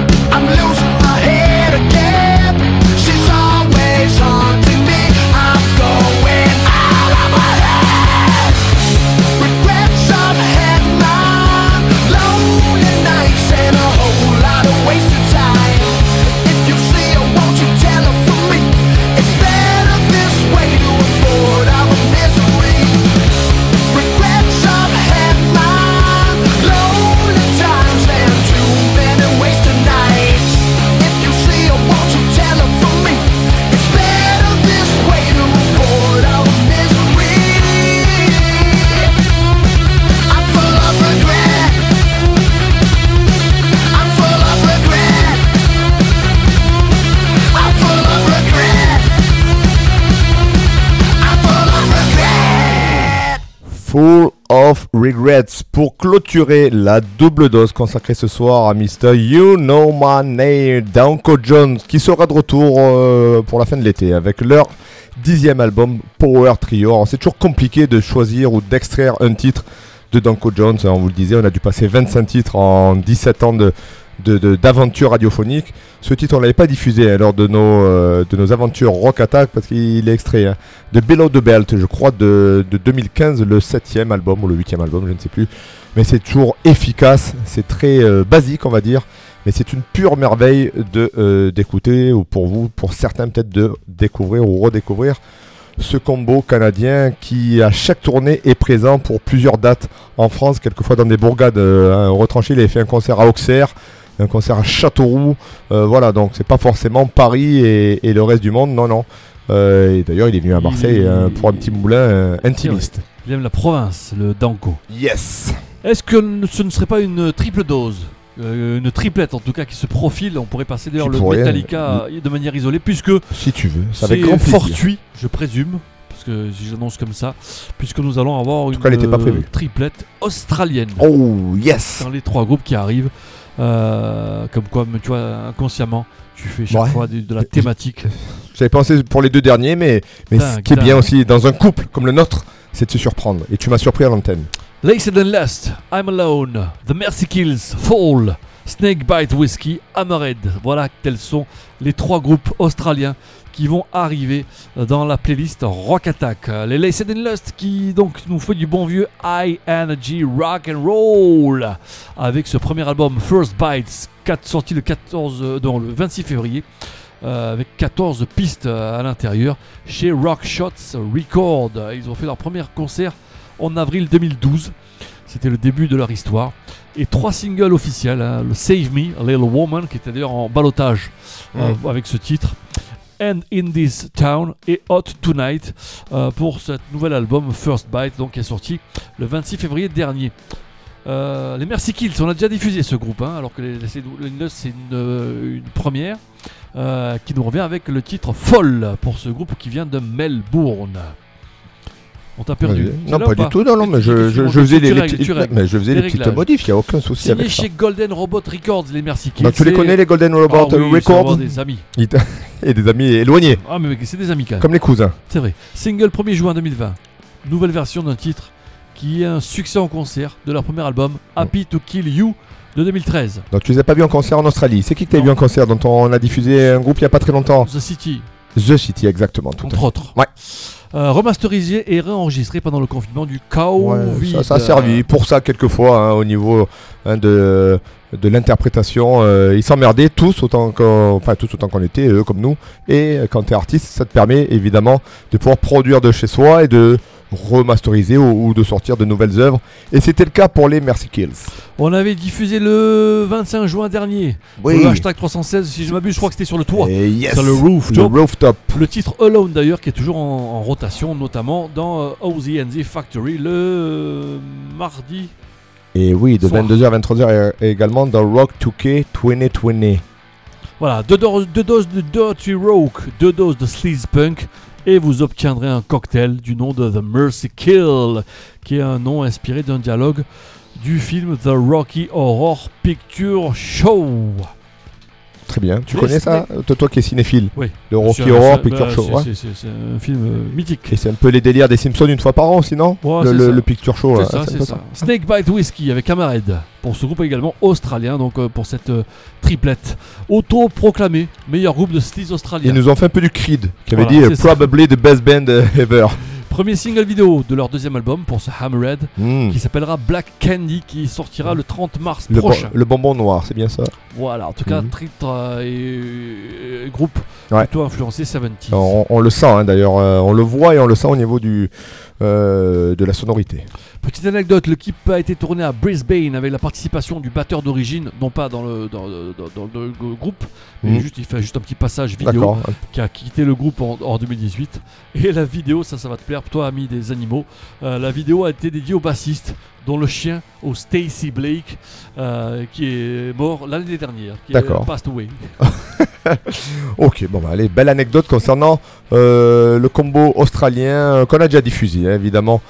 S2: pour clôturer la double dose consacrée ce soir à Mr. You Know My Name d'Anko Jones qui sera de retour euh, pour la fin de l'été avec leur dixième album Power Trio. C'est toujours compliqué de choisir ou d'extraire un titre de Danko Jones. On vous le disait, on a dû passer 25 titres en 17 ans de, d'aventure de, radiophonique. Ce titre, on l'avait pas diffusé hein, lors de nos, euh, de nos aventures Rock Attack parce qu'il est extrait hein, de Below the Belt, je crois, de, de 2015, le 7 album ou le 8 album, je ne sais plus. Mais c'est toujours efficace, c'est très euh, basique, on va dire. Mais c'est une pure merveille euh, d'écouter, ou pour vous, pour certains peut-être, de découvrir ou redécouvrir ce combo canadien qui à chaque tournée est présent pour plusieurs dates en France, quelquefois dans des bourgades hein, retranchées. Il avait fait un concert à Auxerre, un concert à Châteauroux. Euh, voilà, donc c'est pas forcément Paris et, et le reste du monde, non, non. Euh, et d'ailleurs, il est venu à Marseille
S3: Il-
S2: euh, pour un petit moulin intimiste.
S3: Il aime la province, le Danko.
S2: Yes
S3: Est-ce que ce ne serait pas une triple dose Euh, Une triplette en tout cas qui se profile? On pourrait passer d'ailleurs le Metallica de manière isolée puisque
S2: Si tu veux, c'est
S3: fortuit, je présume. Parce que si j'annonce comme ça, puisque nous allons avoir une
S2: cas, pas
S3: triplette australienne.
S2: Oh, yes
S3: Dans les trois groupes qui arrivent. Euh, comme quoi, tu vois, inconsciemment, tu fais chaque
S2: Ouais.
S3: fois de, de la thématique.
S2: J'avais pensé pour les deux derniers, mais, mais ce qui est bien aussi dans un couple comme le nôtre, c'est de se surprendre. Et tu m'as surpris à l'antenne.
S3: Laced and Lust, I'm Alone, The Mercy Kills, Fall, Snakebite Whiskey, Hammerhead. Voilà tels sont les trois groupes australiens qui vont arriver dans la playlist Rock Attack. Les Laced and Lust qui donc nous fait du bon vieux High Energy Rock and Roll avec ce premier album First Bites, 4, sorti le 14, euh, le 26 février. euh, avec 14 pistes euh, à l'intérieur chez Rock Shots Record. Ils ont fait leur premier concert en avril 2012. C'était le début de leur histoire. Et trois singles officiels hein, le Save Me, Little Woman, qui était d'ailleurs en balotage euh, avec ce titre. And in This Town et Hot Tonight euh, pour ce nouvel album First Bite, donc qui est sorti le 26 février dernier. Euh, les Mercy Kills, on a déjà diffusé ce groupe, hein, alors que les, les- c'est une, euh, première qui nous revient avec le titre Folle pour ce groupe qui vient de Melbourne. On t'a perdu.
S2: Non, pas du tout, non, non, mais je, je, je faisais
S3: tu règles.
S2: mais je faisais
S3: Les
S2: les petites modifs, il n'y a aucun souci ça.
S3: chez Golden Robot Records, les Kills.
S2: Donc tu les connais les Golden Robot
S3: Ah oui, c'est
S2: Records
S3: des amis. [LAUGHS]
S2: Et des amis éloignés,
S3: Ah mais c'est des amis quand même.
S2: comme les cousins.
S3: C'est vrai. Single 1er juin 2020. Nouvelle version d'un titre qui est un succès en concert de leur premier album Happy to Kill You de 2013.
S2: Donc tu les as pas vus en concert en Australie. C'est qui que tu as vu en concert dont on a diffusé un groupe il y a pas très longtemps?
S3: The City,
S2: The City, exactement. Tout
S3: entre autres.
S2: Ouais.
S3: Euh, remasterisé et réenregistré pendant le confinement du
S2: Ouais,
S3: Covid.
S2: ça, ça a servi pour ça quelquefois hein, au niveau hein, de, de l'interprétation. euh, ils s'emmerdaient tous autant qu'on enfin, tous autant qu'on était, eux comme nous. Et quand tu es artiste, ça te permet évidemment de pouvoir produire de chez soi et de remasteriser ou, ou de sortir de nouvelles œuvres. Et c'était le cas pour les Mercy Kills.
S3: On avait diffusé le 25 juin dernier.
S2: Oui.
S3: Le hashtag 316, si je m'abuse, je crois que c'était sur le toit.
S2: Et yes,
S3: Sur le rooftop.
S2: le rooftop.
S3: Le titre Alone d'ailleurs qui est toujours en, en rotation, notamment dans euh, Ozzy and the Factory le euh, mardi.
S2: Et oui, de
S3: Soir.
S2: 22h à 23h également dans Rock 2K 2020.
S3: Voilà, deux doses de Dirty Rock, deux doses de Sleaze Punk, et vous obtiendrez un cocktail du nom de The Mercy Kill, qui est un nom inspiré d'un dialogue du film The Rocky Horror Picture Show.
S2: Très bien. Tu
S3: Les
S2: connais ça Toi, toi qui es cinéphile
S3: Oui.
S2: Le Rocky Horror Picture
S3: bah,
S2: Show.
S3: c'est-
S2: ouais.
S3: un film euh, mythique.
S2: Et c'est un peu les délires des Simpsons une fois par an, sinon
S3: Ouais,
S2: le, Picture Show. là,
S3: ça, ça. Snakebite Whiskey avec Hammerhead pour ce groupe également australien, donc euh, pour cette euh, triplette auto-proclamé meilleur groupe de sleaze australien.
S2: Ils nous ont fait un peu du Creed, qui avait
S3: Voilà,
S2: dit euh. Probably the best band euh, ever. [LAUGHS]
S3: Premier single vidéo de leur deuxième album pour ce Hammerhead
S2: Mm.
S3: qui s'appellera Black Candy qui sortira le 30 mars
S2: Le, bon-
S3: prochain.
S2: le bonbon noir, c'est bien ça
S3: Voilà, en tout cas,
S2: Mhm.
S3: titre euh, et, et groupe
S2: Ouais.
S3: plutôt influencé 70s.
S2: on, on le sent hein, d'ailleurs, euh, on le voit et on le sent au niveau du, euh, de la sonorité.
S3: Petite anecdote, le clip a été tourné à Brisbane avec la participation du batteur d'origine, non pas dans le, dans, dans- dans le groupe, mais
S2: Mhm.
S3: juste il fait juste un petit passage vidéo qui a quitté le groupe en, en 2018. Et la vidéo, ça, ça va te plaire, toi, ami des animaux. euh, la vidéo a été dédiée au bassiste, dont le chien, au Stacy Blake, euh, qui est mort l'année dernière, qui est passed away. [LAUGHS]
S2: Ok, bon, bah, allez, belle anecdote concernant euh, le combo australien euh, qu'on a déjà diffusé, hein, évidemment,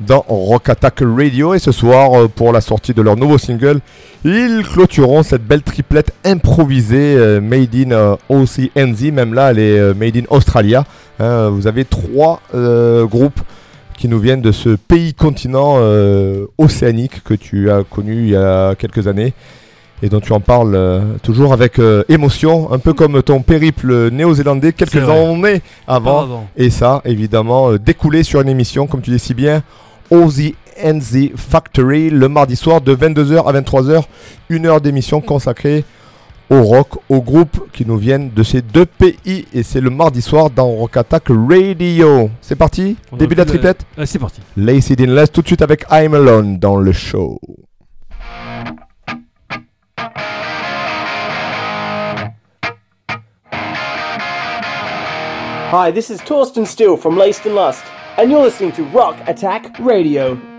S2: dans Rock Attack Radio. Et ce soir, euh, pour la sortie de leur nouveau single, ils clôtureront cette belle triplette improvisée euh, Made in euh, OCNZ. Même là, elle est euh, Made in Australia. Hein, vous avez trois groupes qui nous viennent de ce pays continent océanique que tu as connu il y a quelques années et dont tu en parles euh, toujours avec euh, émotion, un peu comme ton périple néo-zélandais quelques années avant. Et ça, évidemment, euh, découlé sur une émission, comme tu dis si bien, Ozzy and Factory le mardi soir de 22h à 23h. Une heure d'émission consacrée au rock, aux groupes qui nous viennent de ces deux pays. Et c'est le mardi soir dans Rock Attack Radio. C'est parti? Début de la
S3: euh,
S2: triplette
S3: euh, C'est parti.
S2: Lacey Dean tout de suite avec I'm Alone dans le show.
S5: Hi, this is Torsten Steele from Laced and Lust. And you're listening to Rock Attack Radio.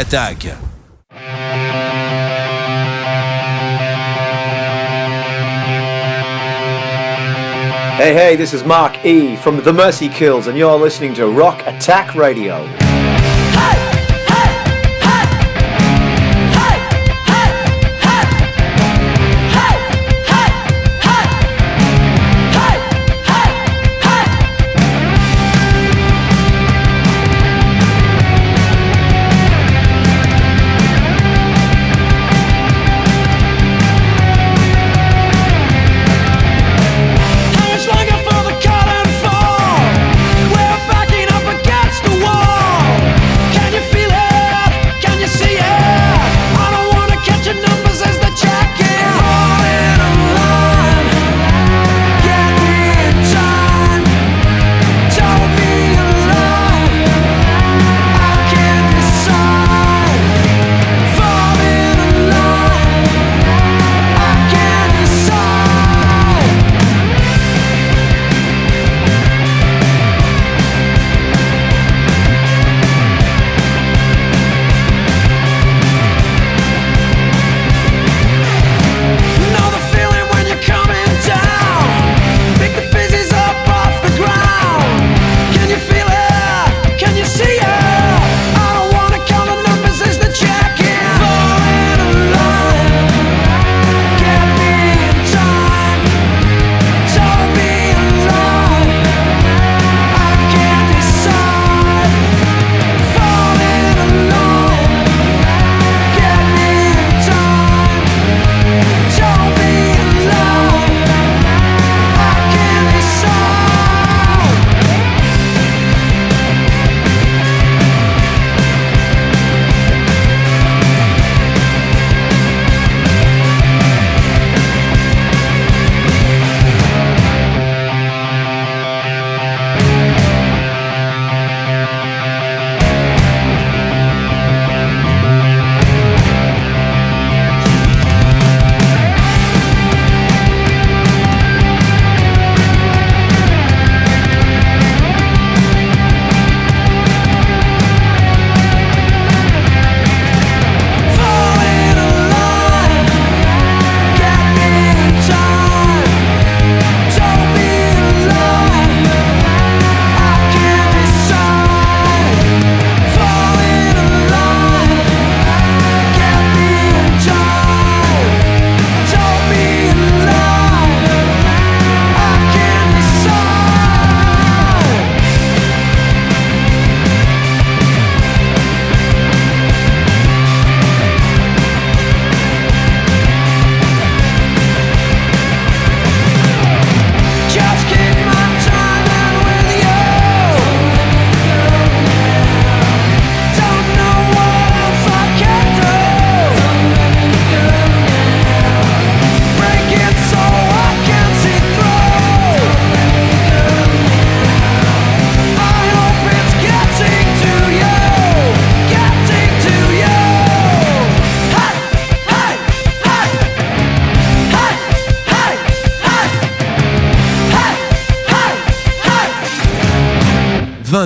S14: Attack.
S10: Hey, hey, this is Mark E. from The Mercy Kills, and you're listening to Rock Attack Radio.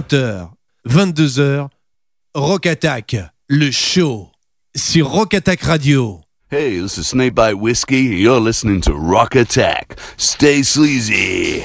S14: 22h, Rock Attack, le show, sur Rock Attack Radio.
S6: Hey, this is Snakebite Whiskey, you're listening to Rock Attack. Stay sleazy.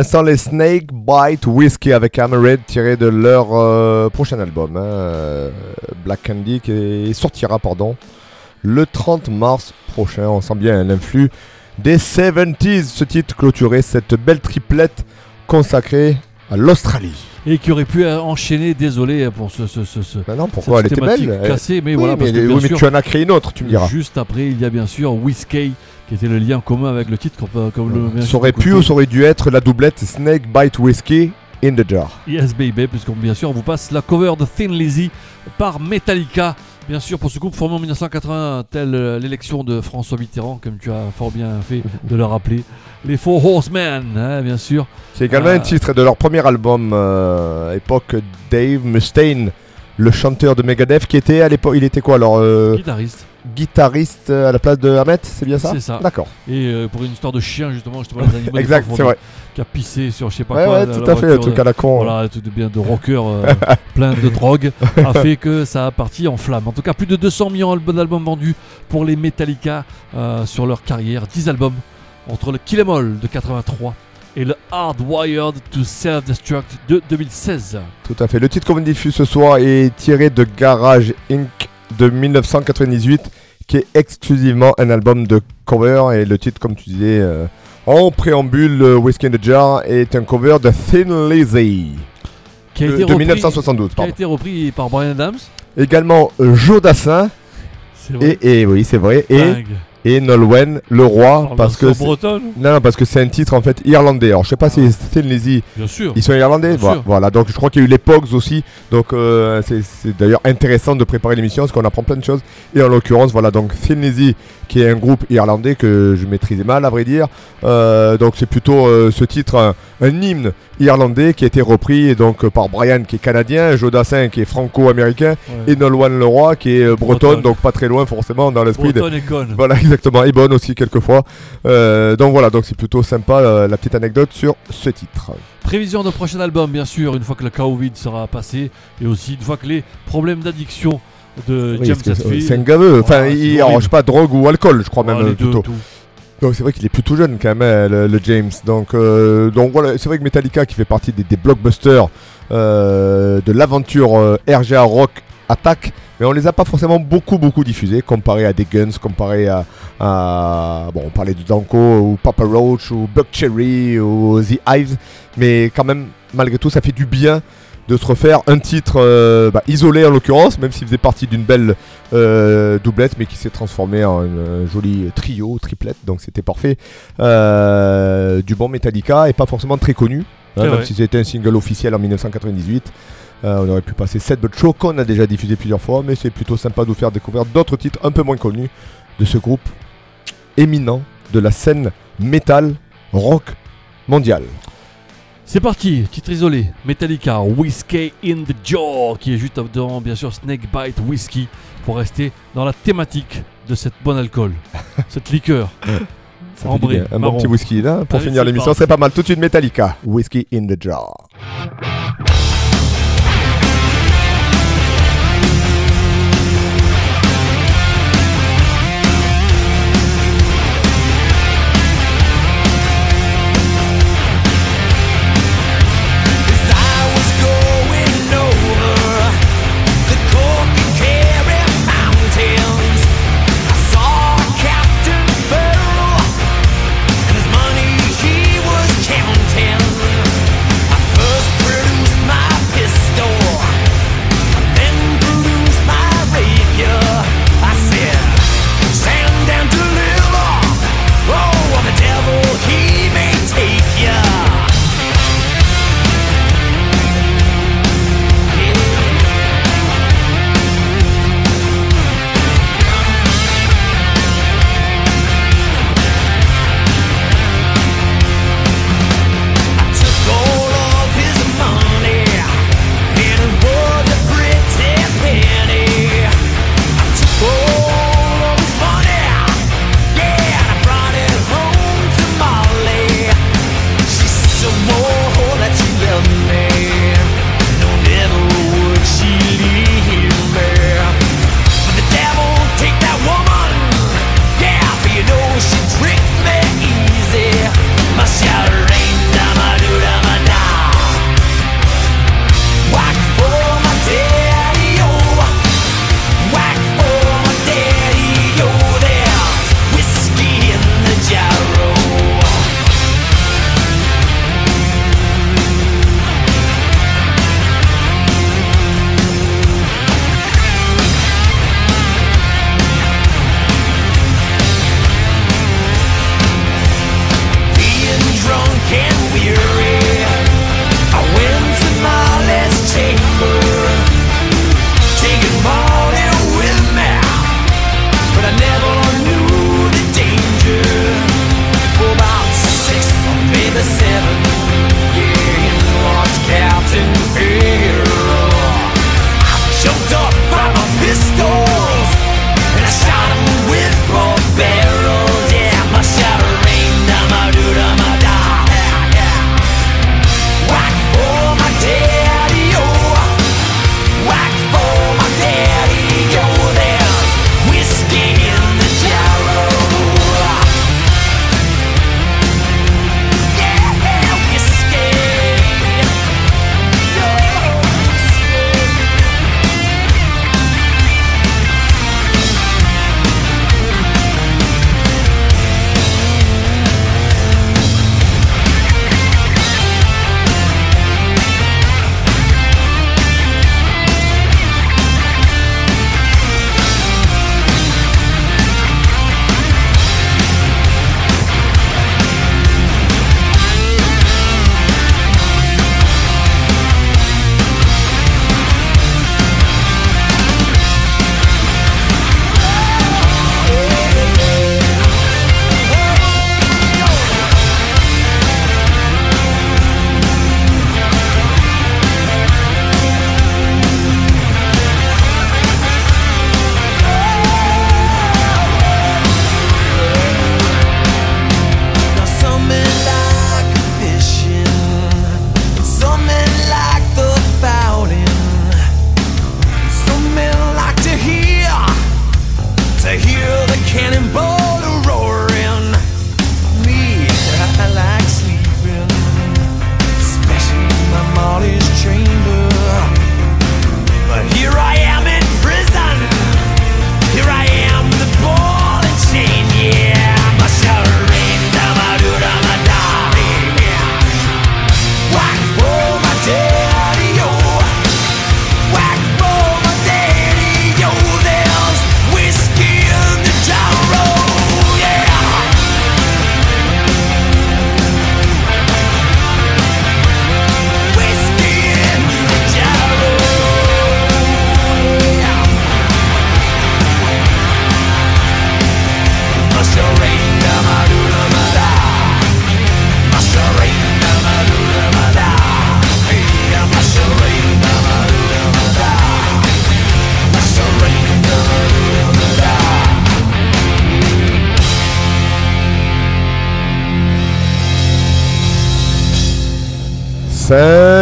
S2: L'instant, les Snake Bite Whiskey avec Hammerhead tiré de leur euh, prochain album, hein, euh, Black Candy, qui sortira pardon, le 30 mars prochain. On sent bien l'influx des 70s. Ce titre clôturait cette belle triplette consacrée à l'Australie.
S3: Et qui aurait pu euh, enchaîner, désolé pour ce. ce, ce, ce
S2: non, pourquoi elle était belle
S3: cassée, mais
S2: Oui,
S3: voilà. parce
S2: mais,
S3: que,
S2: oui, mais
S3: sûr,
S2: tu en as créé une autre, tu me diras.
S3: Juste après, il y a bien sûr Whiskey, qui était le lien commun avec le titre. Comme, comme le,
S2: Ça aurait pu ou ça aurait dû être la doublette Snake Bite Whiskey in the Jar.
S3: Yes Baby, puisqu'on bien sûr on vous passe la cover de Thin Lizzy par Metallica. Bien sûr, pour ce groupe formé en 1980, telle euh, l'élection de François Mitterrand, comme tu as fort bien fait de le rappeler. [LAUGHS] Les Four Horsemen, hein, bien sûr.
S2: C'est également
S3: Euh,
S2: un titre de leur premier album, euh, époque Dave Mustaine, le chanteur de Megadeth, qui était à l'époque, il était quoi alors euh,
S3: Guitariste.
S2: Guitariste euh, à la place de Hamet, c'est bien ça
S3: C'est ça.
S2: D'accord.
S3: Et euh, pour une histoire de chien, justement, justement les animaux.
S2: Exact, c'est vrai.
S3: Qui a pissé sur je sais pas
S2: Ouais,
S3: quoi.
S2: ouais,
S3: la-
S2: tout
S3: la
S2: à fait, le truc à la con.
S3: Voilà, un truc de bien de rocker euh, [LAUGHS] plein de drogue a fait que ça a parti en flamme. En tout cas, plus de 200 millions d'albums vendus pour les Metallica sur leur carrière. 10 albums entre le Kill 'Em All de 83 et le Hardwired to Self-Destruct de 2016.
S2: Tout à fait. Le titre qu'on diffuse ce soir est tiré de Garage Inc. de 1998, qui est exclusivement un album de cover. Et le titre, comme tu disais euh, en préambule, euh, Whiskey in the Jar est un cover de Thin Lizzy.
S3: Qui a
S2: de,
S3: été
S2: de
S3: repris-
S2: 1972.
S3: Qui a été repris par Brian Adams.
S2: Également euh, Jodassin.
S3: C'est vrai.
S2: Et, et oui, c'est vrai. Et,
S3: Dingue.
S2: Et Nolwenn, le roi,
S3: En
S2: parce que
S3: bretonne
S2: non, non, parce que c'est un titre en fait irlandais. Alors je sais pas si c'est Thin Lizzy.
S3: Bien sûr.
S2: Ils sont irlandais.
S3: Bien
S2: Voilà,
S3: sûr.
S2: voilà. Donc je crois qu'il y a eu les Pogs aussi. Donc euh, c'est- d'ailleurs intéressant de préparer l'émission parce qu'on apprend plein de choses. Et en l'occurrence, voilà donc Lizzy, qui est un groupe irlandais que je maîtrisais mal à vrai dire. Euh, donc c'est plutôt euh, ce titre un, hymne irlandais qui a été repris donc par Brian qui est canadien, Jodassin qui est franco-américain
S3: Ouais.
S2: et Nolwenn Leroy qui est euh, bretonne,
S3: Bretonne.
S2: donc pas très loin forcément dans l'esprit. de-
S3: Bretonne et conne.
S2: Voilà [LAUGHS] exactement et bonne aussi quelquefois. Euh, donc voilà donc c'est plutôt sympa euh, la petite anecdote sur ce titre.
S3: Prévision de prochain album, bien sûr, une fois que le Covid sera passé et aussi une fois que les problèmes d'addiction de
S2: Oui,
S3: James Hetfield.
S2: c'est un gaveux. Enfin, il, alors,
S3: horrible.
S2: je sais pas, drogue ou alcool, je crois même
S3: deux,
S2: plutôt. Donc c'est vrai qu'il est plutôt jeune quand même, le, le James. Donc, euh, donc voilà, c'est vrai que Metallica qui fait partie des, des blockbusters euh, de l'aventure euh, RGA Rock Attack, mais on les a pas forcément beaucoup beaucoup diffusés comparé à des Guns, comparé à, à- bon on parlait de Danko ou Papa Roach ou Buck Cherry ou The Hives, mais quand même malgré tout ça fait du bien de se refaire un titre euh, bah, isolé en l'occurrence, même s'il faisait partie d'une belle euh, doublette, mais qui s'est transformé en un joli trio, triplette, donc c'était parfait. Euh, du bon Metallica et pas forcément très connu, hein, même
S3: vrai.
S2: si c'était un single officiel en 1998. Euh, on aurait pu passer 7 But Show qu'on a déjà diffusé plusieurs fois, mais c'est plutôt sympa de vous faire découvrir d'autres titres un peu moins connus de ce groupe éminent de la scène metal rock mondiale.
S3: C'est parti, titre isolé, Metallica, Whiskey in the Jaw, qui est juste devant, bien sûr, Snakebite Whiskey, pour rester dans la thématique de cette bonne alcool, [LAUGHS] cette liqueur.
S2: Ça
S3: ambrée.
S2: Un bon petit whisky là pour
S3: Allez,
S2: finir l'émission, c'est pas mal. Tout de suite Metallica, Whiskey in the Jar.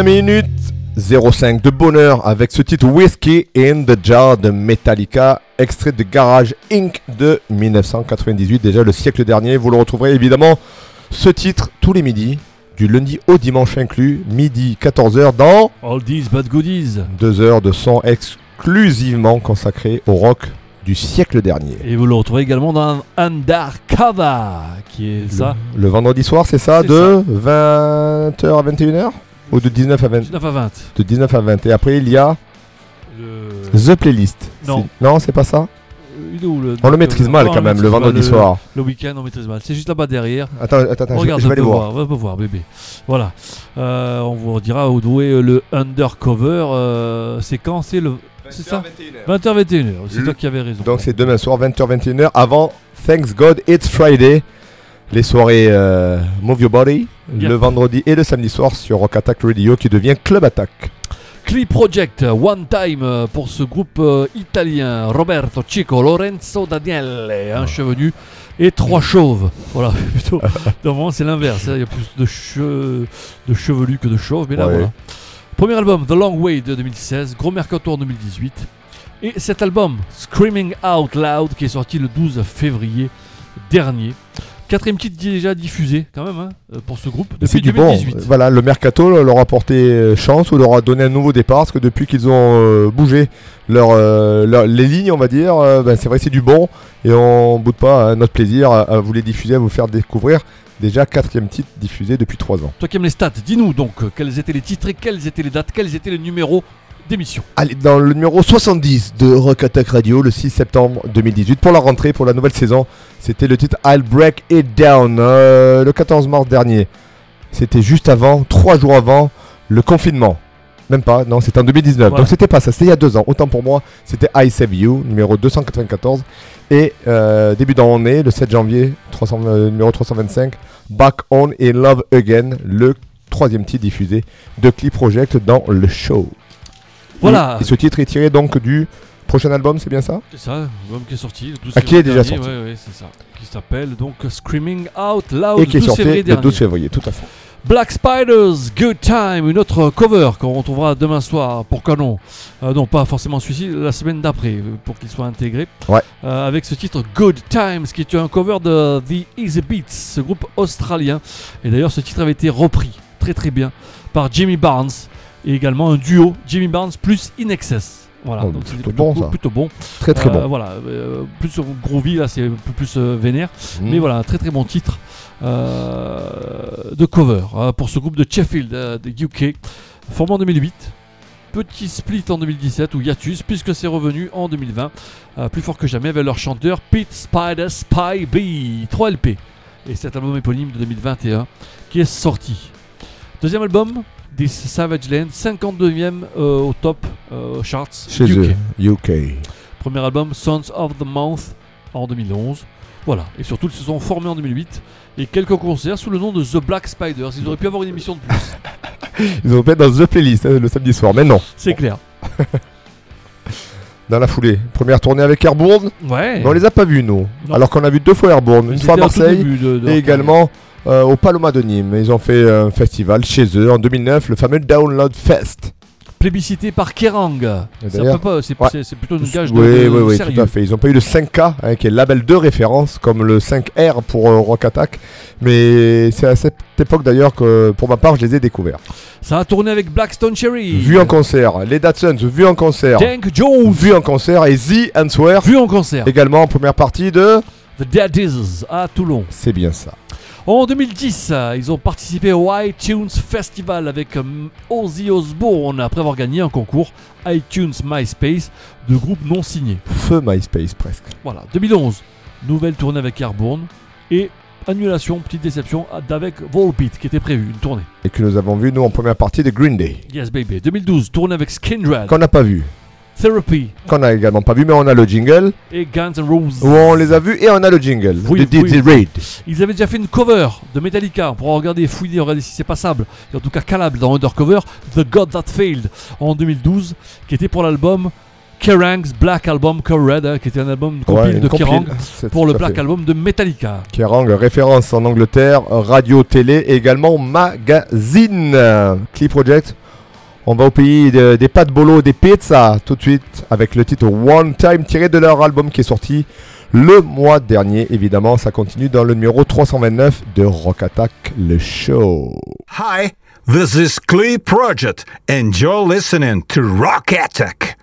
S2: Minutes 05 de bonheur avec ce titre Whiskey in the Jar de Metallica, extrait de Garage Inc. de 1998, déjà le siècle dernier. Vous le retrouverez évidemment ce titre tous les midis, du lundi au dimanche inclus, midi 14h dans
S3: All these bad goodies.
S2: 2 heures de son exclusivement consacré au rock du siècle dernier.
S3: Et vous le retrouvez également dans Undercover, qui est ça?
S2: Le vendredi soir, c'est ça, de 20h à 21h Ou de 19 à 20
S3: 19 à 20.
S2: De 19 à 20. Et après, il y a
S3: Le-
S2: The Playlist.
S3: Non.
S2: C'est- Non, c'est pas ça?
S3: Il est où, le-
S2: On le maîtrise mal quand même, le vendredi soir.
S3: Le week-end, on maîtrise mal. C'est juste là-bas derrière.
S2: Attends, attends, attends, je-
S3: Regarde,
S2: je vais aller voir.
S3: On voir, bébé. Voilà. Euh, on vous dira où douer le Undercover. euh, c'est quand? C'est le. C'est ça? 20h21h. C'est
S2: Le-
S3: toi qui avais raison.
S2: Donc c'est demain soir, 20h-21h, avant Thanks God It's Friday. Les soirées euh, Move Your Body, le vendredi et le samedi soir sur Rock Attack Radio qui devient Club Attack.
S3: Clip Project, One Time euh, pour ce groupe euh, italien. Roberto Chico, Lorenzo Daniele, un chevenu et trois chauves. Voilà, [LAUGHS] plutôt. Normalement, c'est l'inverse. hein. Il y a plus de, che- de chevelus que de chauves, mais là,
S2: Ouais.
S3: voilà. Premier album, The Long Way de 2016, Gros Mercato en 2018. Et cet album, Screaming Out Loud, qui est sorti le 12 février dernier. Quatrième titre déjà diffusé, quand même, hein, euh, pour ce groupe,
S2: C'est
S3: depuis
S2: du bon.
S3: 2018.
S2: Voilà, le mercato leur a porté euh, chance ou leur a donné un nouveau départ parce que depuis qu'ils ont euh, bougé leur, euh, leur- les lignes, on va dire, euh, ben, c'est vrai, c'est du bon et on boude pas à notre plaisir à, à vous les diffuser, à vous faire découvrir. Déjà quatrième titre diffusé depuis trois ans.
S3: Toi qui aimes les stats, dis-nous donc quels étaient les titres et quelles étaient les dates, quels étaient les numéros d'émission.
S2: Allez, dans le numéro 70 de Rock Attack Radio, le 6 septembre 2018, pour la rentrée, pour la nouvelle saison, c'était le titre I'll Break It Down, euh, le 14 mars dernier. C'était juste avant, trois jours avant, le confinement. Même pas, non, c'était en 2019.
S3: Voilà.
S2: Donc c'était pas ça, c'était il y a deux ans. Autant pour moi, c'était I Save You, numéro 294. Et euh, début d'année, le 7 janvier, 300, euh, numéro 325, Back On in Love Again, le troisième titre diffusé de Clip Project dans le show.
S3: Voilà.
S2: Et ce titre est tiré donc du prochain album, c'est bien ça
S3: C'est ça, l'album qui est sorti le 12
S2: Ah, qui est déjà
S3: dernier,
S2: sorti.
S3: ouais, ouais, c'est ça. Qui s'appelle donc Screaming Out Loud
S2: Et qui est
S3: le 12
S2: sorti le
S3: dernier.
S2: 12 février, tout à fait.
S3: Black Spiders, Good Time, une autre cover qu'on retrouvera demain soir pour Canon. Euh, non, pas forcément celui-ci, la semaine d'après, pour qu'il soit intégré.
S2: Ouais.
S3: Euh, avec ce titre Good Times, qui est un cover de The Easy Beats, ce groupe australien. Et d'ailleurs, ce titre avait été repris très très bien par Jimmy Barnes et également un duo Jimmy Barnes plus In Excess. Voilà,
S2: Oh,
S3: donc c'est
S2: plutôt
S3: plutôt
S2: bon, ça.
S3: plutôt bon.
S2: Très, très
S3: Euh,
S2: bon.
S3: Voilà, euh, plus sur groovy là, c'est un peu plus euh, vénère.
S2: Mm.
S3: Mais voilà, un très très bon titre euh, de cover hein, pour ce groupe de Sheffield, euh, de UK, formé en 2008. Petit split en 2017 ou hiatus, puisque c'est revenu en 2020, euh, plus fort que jamais avec leur chanteur Pete Spider Spy B, 3 LP. Et cet album éponyme de 2021 qui est sorti. Deuxième album, This Savage Land, 52e euh, au top euh, charts
S2: Chez
S3: UK.
S2: eux, UK.
S3: Premier album, Sons of the Mouth, en 2011. Voilà, et surtout ils se sont formés en 2008 et quelques concerts sous le nom de The Black Spiders. Ils auraient pu avoir une émission de plus. [LAUGHS]
S2: Ils ont fait dans The Playlist hein, le samedi soir, mais non.
S3: C'est clair. [LAUGHS]
S2: Dans la foulée. Première tournée avec Airborne.
S3: Ouais.
S2: Mais on les a pas vus, nous.
S3: Non.
S2: Alors qu'on a vu deux fois Airborne. Une fois à Marseille
S3: de- de
S2: et également euh, au Paloma de Nîmes. Ils ont fait un festival chez eux en 2009, le fameux Download Fest.
S3: Plébiscité par Kerrang. C'est
S2: Ouais.
S3: plutôt une gage de,
S2: Oui,
S3: de
S2: oui, oui,
S3: sérieux.
S2: tout à fait. Ils n'ont pas eu le 5K, hein, qui est le label de référence, comme le 5R pour euh, Rock Attack. Mais c'est à cette époque d'ailleurs que, pour ma part, je les ai découverts.
S3: Ça a tourné avec Blackstone Cherry.
S2: Vus en concert. Les Datsuns, vus en concert.
S3: Dank Jones.
S2: Vus en concert. Et The Answer.
S3: Vu en concert.
S2: Également en première partie de.
S3: The Daddies à Toulon.
S2: C'est bien ça.
S3: En 2010, euh, ils ont participé au iTunes Festival avec euh, Ozzy Osbourne après avoir gagné un concours iTunes MySpace de groupe non signé.
S2: Feu MySpace presque.
S3: Voilà, 2011, nouvelle tournée avec Airborne et annulation, petite déception d'avec Volbeat qui était prévu, une tournée.
S2: Et que nous avons vu, nous, en première partie de Green Day.
S3: Yes baby. 2012, tournée avec Skindred,
S2: Qu'on n'a pas vu. Qu'on a également pas vu, mais on a le jingle.
S3: Et Guns N' Roses.
S2: Où on les a vus et on a le jingle.
S3: Oui,
S2: de. Raid.
S3: Ils avaient déjà fait une cover de Metallica. On pourra regarder, fouiller, regarder si c'est passable. En tout cas, calable dans Undercover. The God That Failed en 2012, qui était pour l'album. Kerrang's Black Album Red, hein, qui était un album
S2: compil
S3: de. Kerrang pour le Black. Album de Metallica.
S2: Kerrang, référence en Angleterre, radio, télé, et également magazine. Key Project, on va au pays des pâtes bolo, des pizzas, tout de suite avec le titre One Time tiré de leur album qui est sorti le mois dernier. Évidemment, ça continue dans le numéro 329 de Rock Attack, le show.
S17: Hi, this is Clee Project and listening to Rock Attack.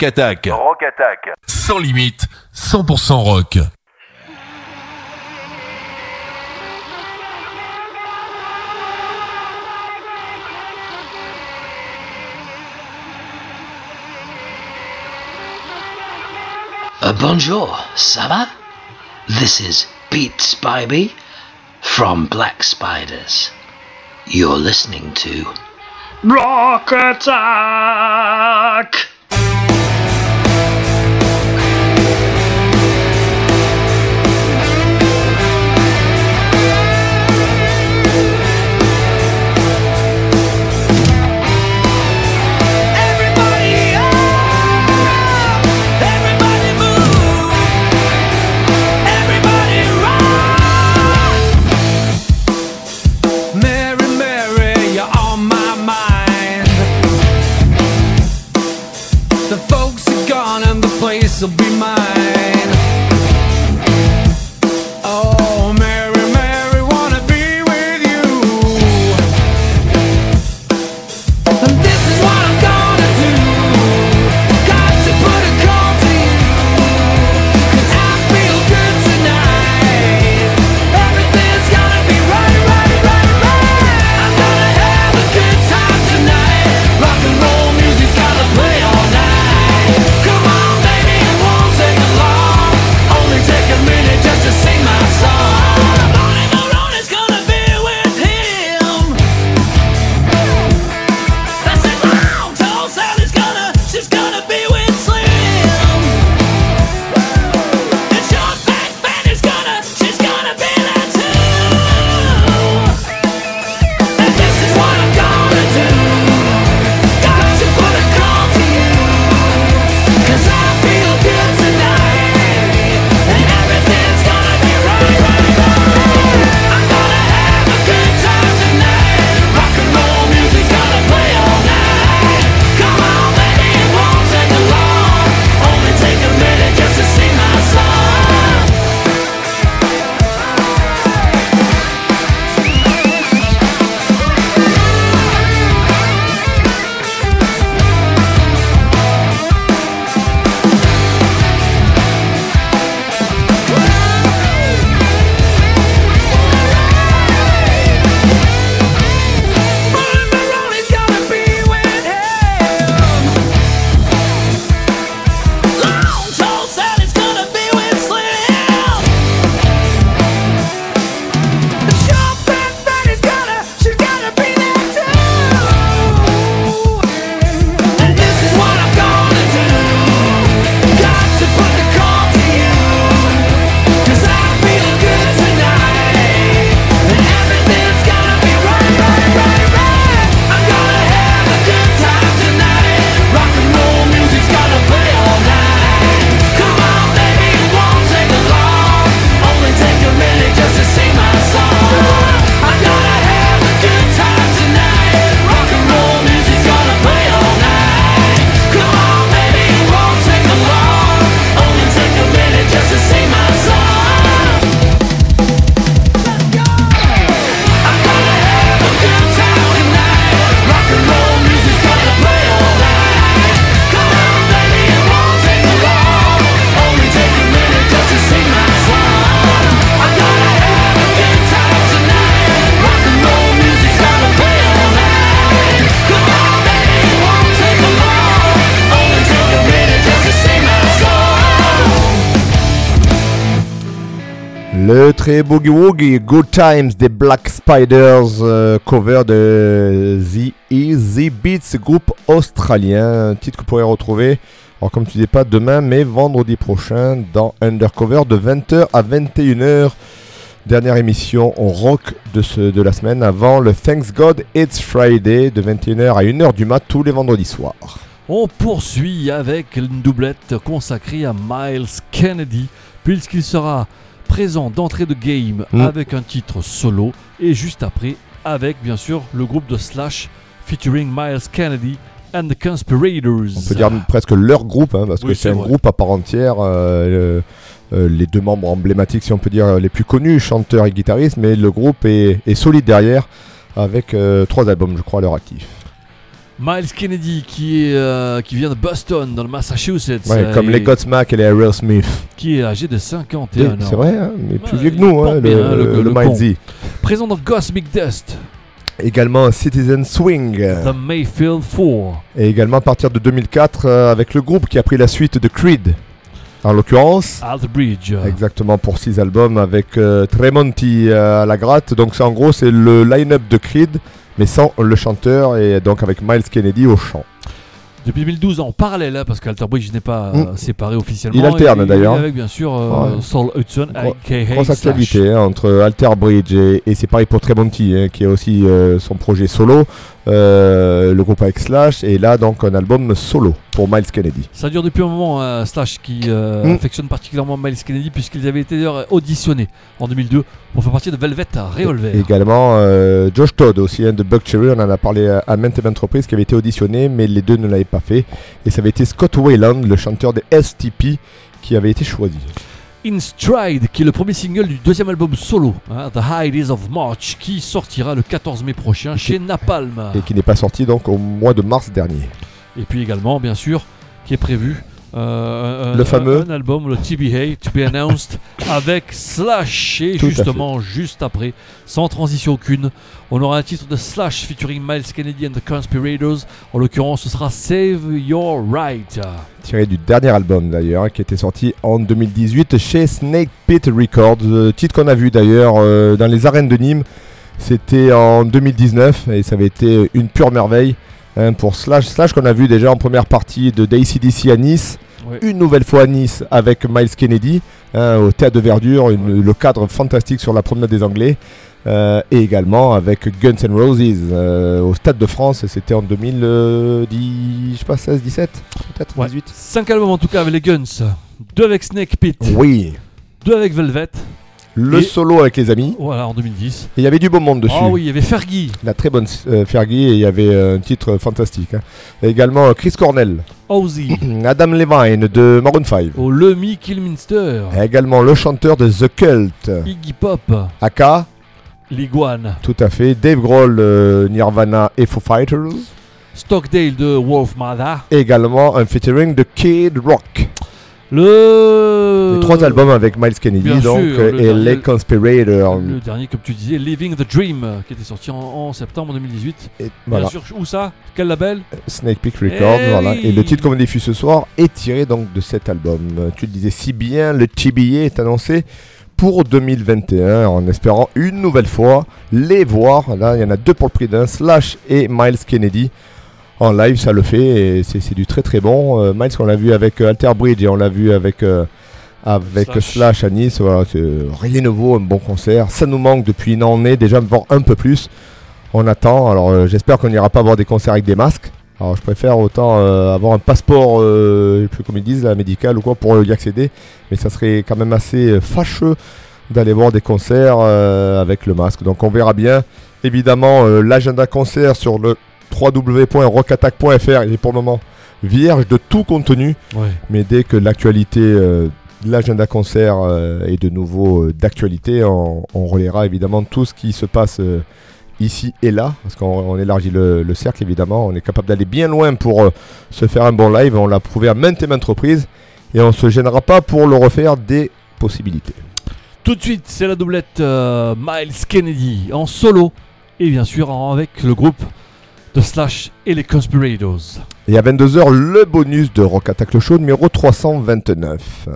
S14: Rock Attack.
S18: Rock Attack.
S14: Sans limite, 100% rock.
S11: Euh, bonjour, ça? This is Pete Spivey from Black Spiders. You're listening to
S12: Rock Attack!
S2: Très boogie woogie Good Times des Black Spiders, euh, cover de The Easy Beats, groupe australien, titre que vous pourrez retrouver, alors comme tu dis pas demain, mais vendredi prochain dans Undercover de 20h à 21h. Dernière émission en rock de, ce, de la semaine avant le Thanks God It's Friday de 21h à 1h du mat tous les vendredis soirs.
S3: On poursuit avec une doublette consacrée à Miles Kennedy, puisqu'il sera présent d'entrée de game
S2: Mm.
S3: avec un titre solo, et juste après avec bien sûr le groupe de Slash featuring Miles Kennedy and the Conspirators.
S2: On peut dire presque leur groupe, hein, parce
S3: Oui,
S2: que
S3: c'est
S2: un
S3: vrai.
S2: groupe à part entière. euh, euh, euh, les deux membres emblématiques, si on peut dire, les plus connus, chanteurs et guitaristes, mais le groupe est, est solide derrière, avec euh, trois albums, je crois, à leur actif.
S3: Miles Kennedy qui, est, euh, qui vient de Boston dans le Massachusetts.
S2: Ouais,
S3: euh,
S2: comme les Godsmack et les Aerosmith.
S3: Qui est âgé de 51 ans.
S2: C'est vrai, hein, mais plus vieux que nous, hein,
S3: bien,
S2: le,
S3: le-
S2: le
S3: le
S2: Miles
S3: con.
S2: Z.
S3: Présent dans Cosmic Dust,
S2: Également Citizen Swing.
S3: The Mayfield 4.
S2: Et également à partir de 2004, euh, avec le groupe qui a pris la suite de Creed. En l'occurrence,
S3: Alt Bridge.
S2: Exactement pour six albums avec Tremonti à la gratte. Donc c'est en gros c'est le line-up de Creed mais sans le chanteur et donc avec Miles Kennedy au chant.
S3: Depuis 2012 en parallèle, hein, parce qu'Alter Bridge n'est pas euh,
S2: Mm.
S3: séparé officiellement.
S2: Il alterne, d'ailleurs.
S3: Avec bien sûr euh,
S2: Ouais.
S3: Saul Hudson, aka
S2: Grosse actualité hein, entre Alter Bridge et, et c'est pareil pour Tremonti hein, qui est aussi euh, son projet solo, euh, le groupe avec Slash et là donc un album solo pour Miles Kennedy.
S3: Ça dure depuis un moment, hein, Slash qui euh,
S2: Mm.
S3: affectionne particulièrement Miles Kennedy, puisqu'ils avaient été d'ailleurs auditionnés en 2002 pour faire partie de Velvet Revolver.
S2: Également euh, Josh Todd aussi hein, de Buck Cherry, on en a parlé à, à maintes et maintes reprises qui avait été auditionné mais les deux ne l'avaient pas fait et ça avait été Scott Wayland, le chanteur des STP qui avait été choisi.
S3: In Stride, qui est le premier single du deuxième album solo, hein, The High Days of March, qui sortira le 14 mai prochain chez Napalm.
S2: et qui n'est pas sorti donc au mois de mars dernier.
S3: Et puis également, bien sûr, qui est prévu euh, un-
S2: Le
S3: un-
S2: fameux.
S3: un album, le TBA, To Be Announced, [LAUGHS] avec Slash. Et
S2: Tout
S3: justement, juste après, sans transition aucune, on aura un titre de Slash featuring Miles Kennedy and the Conspirators. En l'occurrence, ce sera Save Your Right.
S2: Tiré du dernier album d'ailleurs, qui était sorti en 2018 chez Snake Pit Records. Euh, titre qu'on a vu d'ailleurs euh, dans les arènes de Nîmes. C'était en 2019 et ça avait été une pure merveille hein, pour Slash. Slash qu'on a vu déjà en première partie de d'ACDC à Nice. Une nouvelle fois à Nice avec Miles Kennedy hein, au Théâtre de Verdure, une- le cadre fantastique sur la promenade des Anglais. Euh, et également avec Guns N' Roses euh, au Stade de France, c'était en 2010, je sais pas, 16, 17, peut-être
S3: Ouais.
S2: 18.
S3: 5 albums en tout cas avec les Guns. Deux avec Snake Pit.
S2: Oui,
S3: Deux avec Velvet.
S2: Le
S3: Et-
S2: solo avec les amis.
S3: Voilà, en 2010.
S2: Et il y avait du beau monde dessus.
S3: Ah oui, il y avait Fergie.
S2: La très bonne euh, Fergie et il y avait euh, un titre fantastique. hein. Et également euh, Chris Cornell,
S3: Ozzy. [CLEARS THROAT]
S2: Adam Levine de Maroon 5.
S3: Au Lemmy Kilminster.
S2: Et également le chanteur de The Cult,
S3: Iggy Pop.
S2: Aka,
S3: L'Iguane.
S2: tout à fait, Dave Grohl, euh, Nirvana et Foo Fighters.
S3: Stockdale de Wolf Mother.
S2: Également un featuring de Kid Rock.
S3: Le.
S2: Les trois albums avec Miles Kennedy
S3: Bien
S2: donc,
S3: sûr,
S2: euh,
S3: le
S2: et
S3: dernier-
S2: les Conspirators.
S3: Le dernier, comme tu disais, Living the Dream, euh, qui était sorti en, en septembre 2018.
S2: Et
S3: Bien
S2: voilà.
S3: sûr, où ça? Quel label?
S2: Snake Peak Records,
S3: Eh
S2: voilà.
S3: oui.
S2: Et le titre qu'on diffuse ce soir est tiré donc de cet album. Euh, Tu le disais si bien, le TBA est annoncé pour 2021 en espérant une nouvelle fois les voir. Là, il y en a deux pour le prix d'un, Slash et Miles Kennedy. En live, ça le fait et c'est du très très bon. Euh, Miles, on l'a vu avec euh, Alter Bridge et on l'a vu avec, euh, avec
S3: Slash.
S2: Slash. à Nice. Voilà, rien de nouveau, un bon concert. Ça nous manque depuis une année déjà, voir un peu plus. On attend. Alors euh, j'espère qu'on n'ira pas voir des concerts avec des masques. Alors je préfère autant euh, avoir un passeport, euh, je sais plus comment ils disent, là, médical ou quoi, pour y accéder. Mais ça serait quand même assez fâcheux d'aller voir des concerts euh, avec le masque. Donc on verra bien. Évidemment, euh, l'agenda concert sur le www.rockattack.fr il est pour le moment vierge de tout contenu.
S3: Ouais.
S2: Mais dès que l'actualité euh, de l'agenda concert euh, est de nouveau euh, d'actualité, on, on relaiera évidemment tout ce qui se passe ici et là, parce qu'on on élargit le, le cercle évidemment, on est capable d'aller bien loin pour euh, se faire un bon live, on l'a prouvé à maintes et maintes reprises, et on se gênera pas pour le refaire des possibilités.
S3: Tout de suite, c'est la doublette euh, Miles Kennedy en solo. Et bien sûr, en- avec le groupe de Slash et les Conspirators.
S2: Et à 22h, le bonus de Rock Attack le Show numéro 329.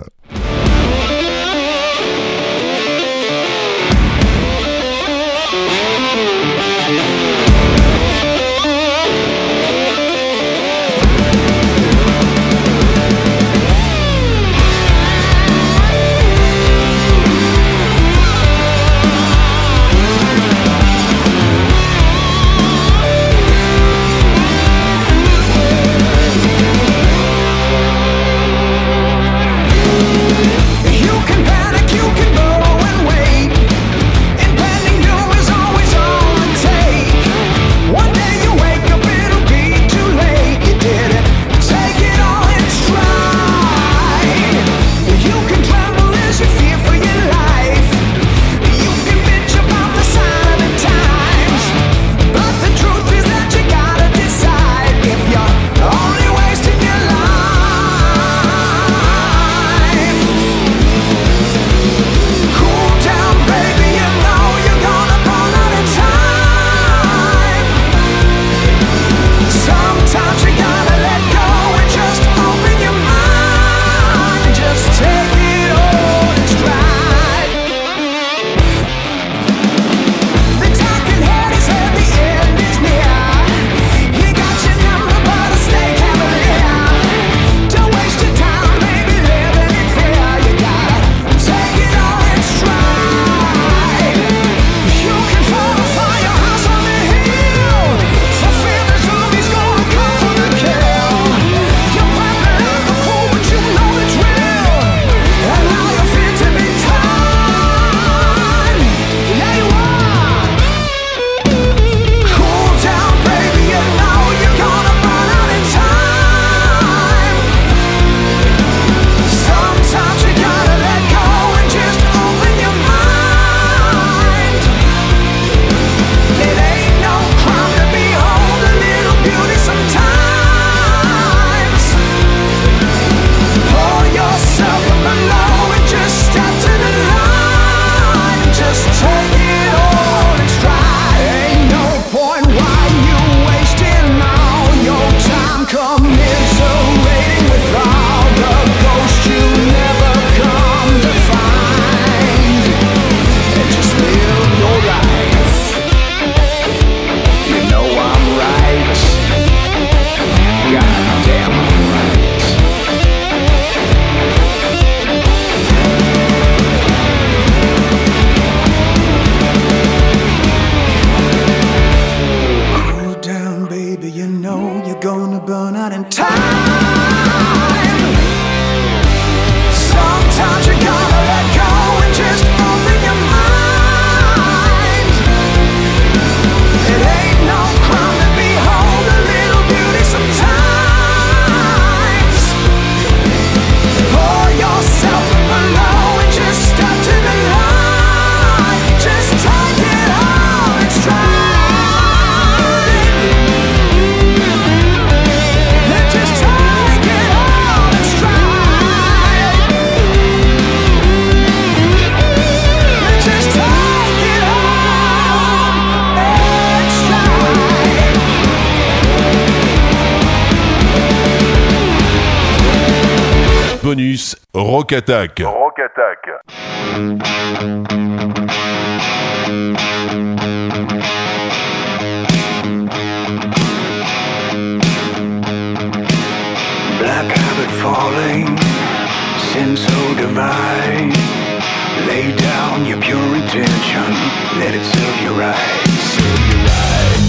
S19: Rock Attack.
S14: Rock Attack.
S10: falling, sin so divine. Lay down your pure intention, let it serve you right. Serve you right.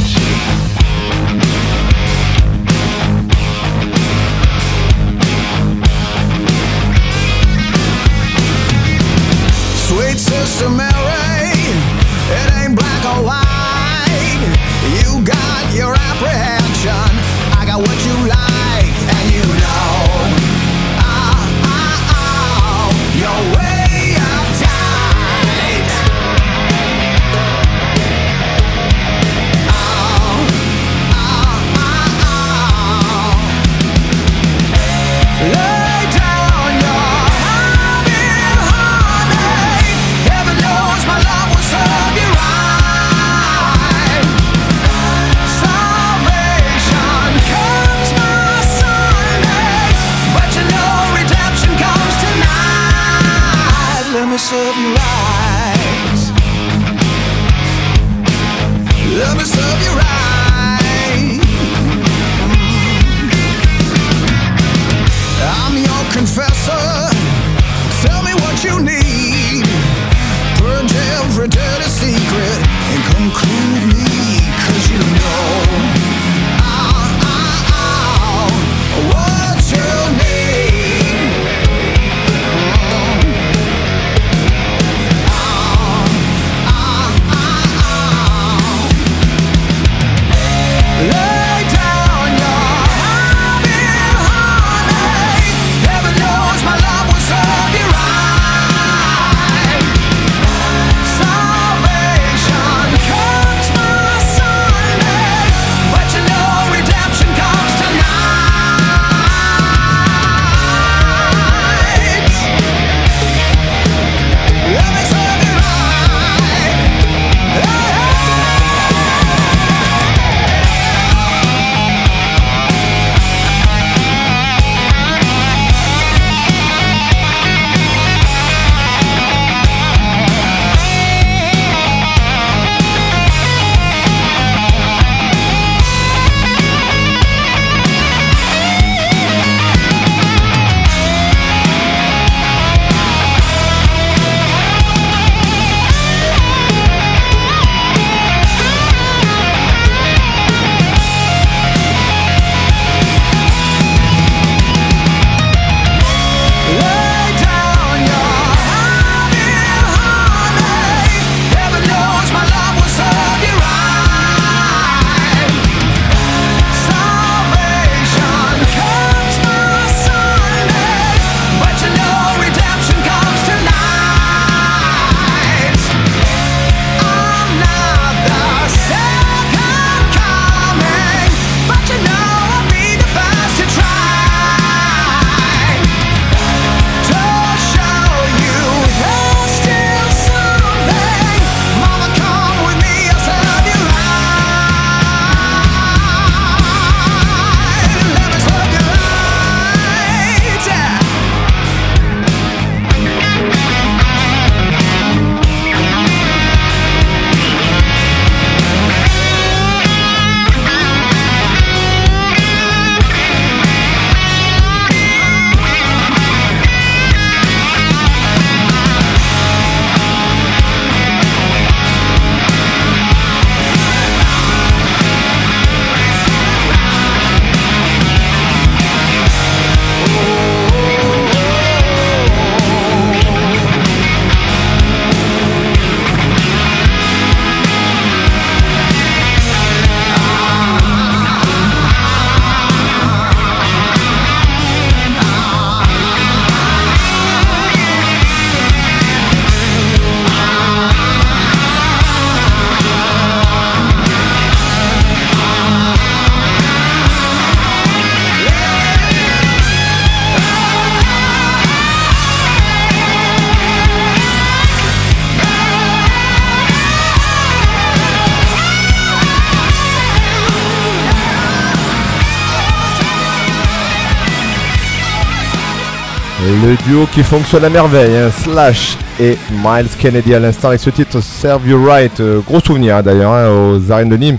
S2: Qui fonctionne à merveille, hein, Slash et Miles Kennedy à l'instant avec ce titre Serve You Right. Euh, gros souvenir hein, d'ailleurs hein, aux arènes de Nîmes.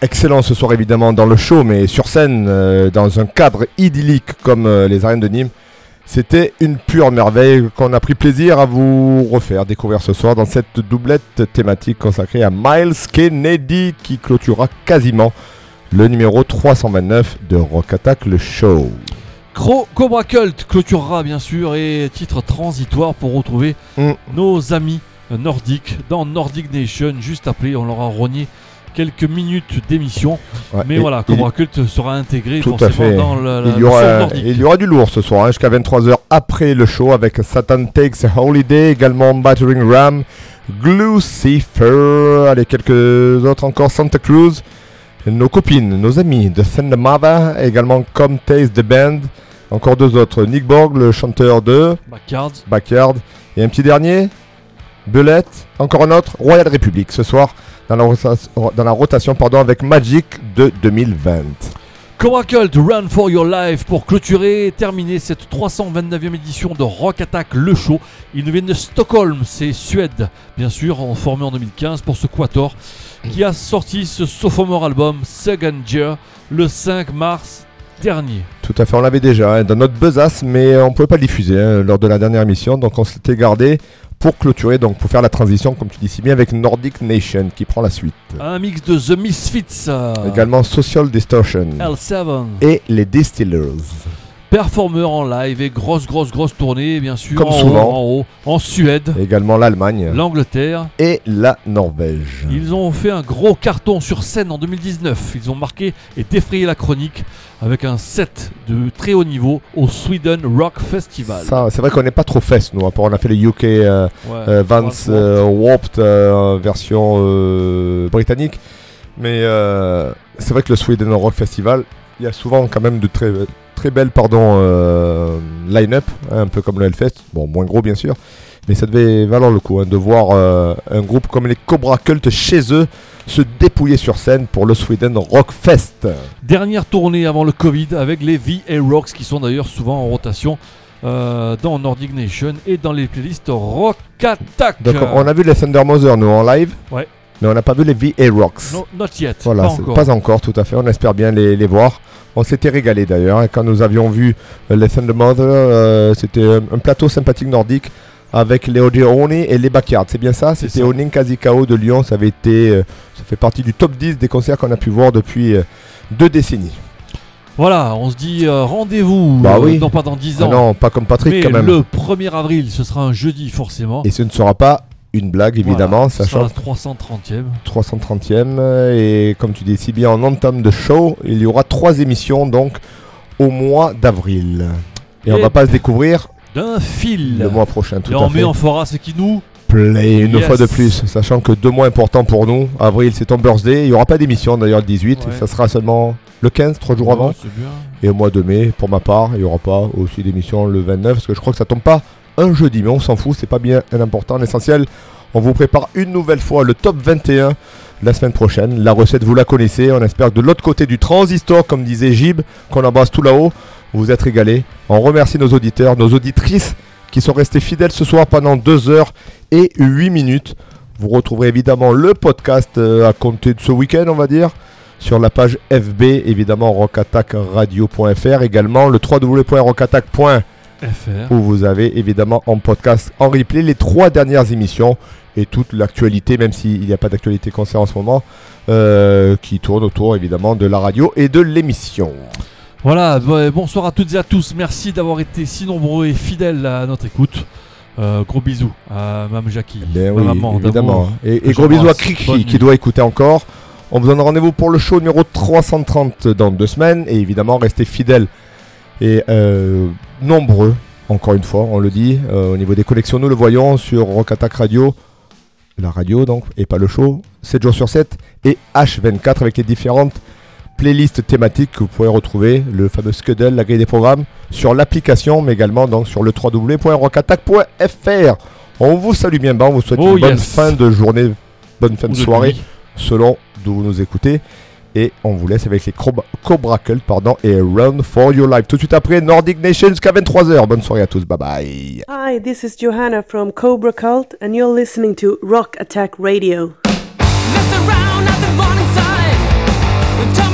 S2: Excellent ce soir évidemment dans le show, mais sur scène, euh, dans un cadre idyllique comme euh, les arènes de Nîmes. C'était une pure merveille qu'on a pris plaisir à vous refaire découvrir ce soir dans cette doublette thématique consacrée à Miles Kennedy qui clôturera quasiment le numéro 329 de Rock Attack le show.
S3: Cro Cobra Cult clôturera bien sûr et titre transitoire pour retrouver
S2: Mm.
S3: nos amis nordiques dans Nordic Nation juste après on leur a rogné quelques minutes d'émission
S2: Ouais,
S3: mais
S2: et-
S3: voilà
S2: il-
S3: Cobra Cult sera intégré
S2: Tout à fait.
S3: dans le, la-
S2: il, y
S3: le
S2: aura,
S3: nordique.
S2: il y aura du lourd ce soir, hein, jusqu'à 23h après le show avec Satan Takes Holiday, également Battering Ram, Glucifer, allez, quelques autres encore, Santa Cruz, nos copines, nos amis de Mother, également Come Taste the Band, encore deux autres, Nick Borg, le chanteur de. Backyard, et un petit dernier, Belette, encore un autre, Royal Republic ce soir, dans la, rota- dans la rotation pardon, avec Magic de 2020.
S3: Cobra Cult Run for Your Life pour clôturer et terminer cette 329e édition de Rock Attack le show. Ils nous viennent de Stockholm, c'est Suède, bien sûr, en formé en 2015 pour ce Quator qui a sorti ce sophomore album Second Year le 5 mars dernier.
S2: Tout à fait, on l'avait déjà hein, dans notre besace, mais on ne pouvait pas le diffuser hein, lors de la dernière émission, donc on s'était gardé pour clôturer, donc pour faire la transition, comme tu dis si bien, avec Nordic Nation qui prend la suite.
S3: Un mix de The Misfits, euh,
S2: Également Social Distortion
S3: L7,
S2: et les Distillers.
S3: Performeur en live et grosse, grosse, grosse tournée, bien sûr,
S2: Comme
S3: en,
S2: souvent.
S3: haut, en haut, en Suède,
S2: Également l'Allemagne
S3: l'Angleterre.
S2: et la Norvège.
S3: Ils ont fait un gros carton sur scène en 2019. Ils ont marqué et défrayé la chronique avec un set de très haut niveau au Sweden Rock Festival.
S2: Ça, c'est vrai qu'on n'est pas trop fest, nous. part On a fait le UK euh,
S3: Ouais,
S2: euh, Vance
S3: Warped.
S2: euh, Warped version britannique. Mais c'est vrai que le Sweden Rock Festival, il y a souvent quand même de très, très belles pardon, euh, line-up, hein, un peu comme le Hellfest. Bon, moins gros bien sûr. Mais ça devait valoir le coup hein, de voir euh, un groupe comme les Cobra Cult chez eux se dépouiller sur scène pour le Sweden Rock Fest.
S3: Dernière tournée avant le Covid avec les VA Rocks qui sont d'ailleurs souvent en rotation euh, dans Nordic Nation et dans les playlists Rock Attack.
S2: Donc on a vu les Thunder Mother nous en live,
S3: Ouais.
S2: Mais on n'a pas vu les VA Rocks.
S3: No- not yet.
S2: Voilà,
S3: pas encore.
S2: pas encore, tout à fait. On espère bien les, les voir. On s'était régalé d'ailleurs hein, quand nous avions vu euh, les Thunder Mother. euh, C'était un, un plateau sympathique nordique avec les Odeone et les Backyards. C'est bien ça? C'était au Ninkazikao de Lyon. Ça avait été, euh, ça fait partie du top 10 des concerts qu'on a pu voir depuis euh, deux décennies.
S3: Voilà, on se dit euh, rendez-vous,
S2: Bah oui.
S3: non pas dans 10
S2: Ah
S3: ans,
S2: non, pas comme Patrick
S3: mais
S2: quand même.
S3: le 1er avril, ce sera un jeudi forcément.
S2: Et ce ne sera pas une blague évidemment,
S3: Voilà,
S2: sachant
S3: sera la 330e.
S2: 330e. euh, Et comme tu dis si bien en entame de show, il y aura trois émissions donc au mois d'avril. Et, on va pas se découvrir
S3: D'un fil.
S2: le mois prochain, tout
S3: Et
S2: à
S3: on
S2: fait.
S3: en fora ce qui nous
S2: Play une
S3: Yes.
S2: fois de plus, sachant que deux mois importants pour nous. Avril, c'est ton birthday. Il n'y aura pas d'émission d'ailleurs le 18.
S3: Ouais.
S2: Ça sera seulement le 15, trois jours avant. Et au mois de mai, pour ma part, il n'y aura pas aussi d'émission le 29. Parce que je crois que ça tombe pas un jeudi. Mais on s'en fout, c'est pas bien important. L'essentiel, on vous prépare une nouvelle fois le top 21 la semaine prochaine. La recette, vous la connaissez. On espère que de l'autre côté du transistor, comme disait Gib, qu'on embrasse tout là-haut, vous êtes régalés. On remercie nos auditeurs, nos auditrices qui sont restés fidèles ce soir pendant 2 heures et 8 minutes. Vous retrouverez évidemment le podcast euh, à compter de ce week-end, on va dire, sur la page FB, évidemment rockattackradio.fr, également le www.rockattack.fr
S3: FR.
S2: où vous avez évidemment en podcast, en replay, les trois dernières émissions et toute l'actualité, même s'il n'y a pas d'actualité concert en ce moment, euh, qui tourne autour évidemment de la radio et de l'émission.
S3: Voilà, bonsoir à toutes et à tous. Merci d'avoir été si nombreux et fidèles à notre écoute. Euh, gros bisous à Mme Jackie,
S2: Ben oui,
S3: maman
S2: évidemment. Et, gros bisous à. Cricri qui doit écouter encore. On vous donne rendez-vous pour le show numéro 330 dans deux semaines. Et évidemment, restez fidèles et euh, nombreux, encore une fois, on le dit, euh, au niveau des collections. Nous le voyons sur Rock Attack Radio, la radio donc, et pas le show, 7 jours sur 7, et H24 avec les différentes playlists thématiques que vous pourrez retrouver, le fameux Scudle, la grille des programmes, sur l'application, mais également donc sur le www.rockattack.fr. On vous salue bien bas, on vous souhaite
S3: Oh
S2: une bonne fin de journée, bonne fin de
S3: de
S2: soirée,
S3: nuit.
S2: selon d'où vous nous écoutez. Et on vous laisse avec les Cobra, Cult pardon, et Run for Your Life. Tout de suite après, Nordic Nation jusqu'à 23h. Bonne soirée à tous, bye bye.
S20: Hi, this is Johanna from Cobra Cult, and you're listening to Rock Attack Radio.
S12: Mess around at the morning side. Tell me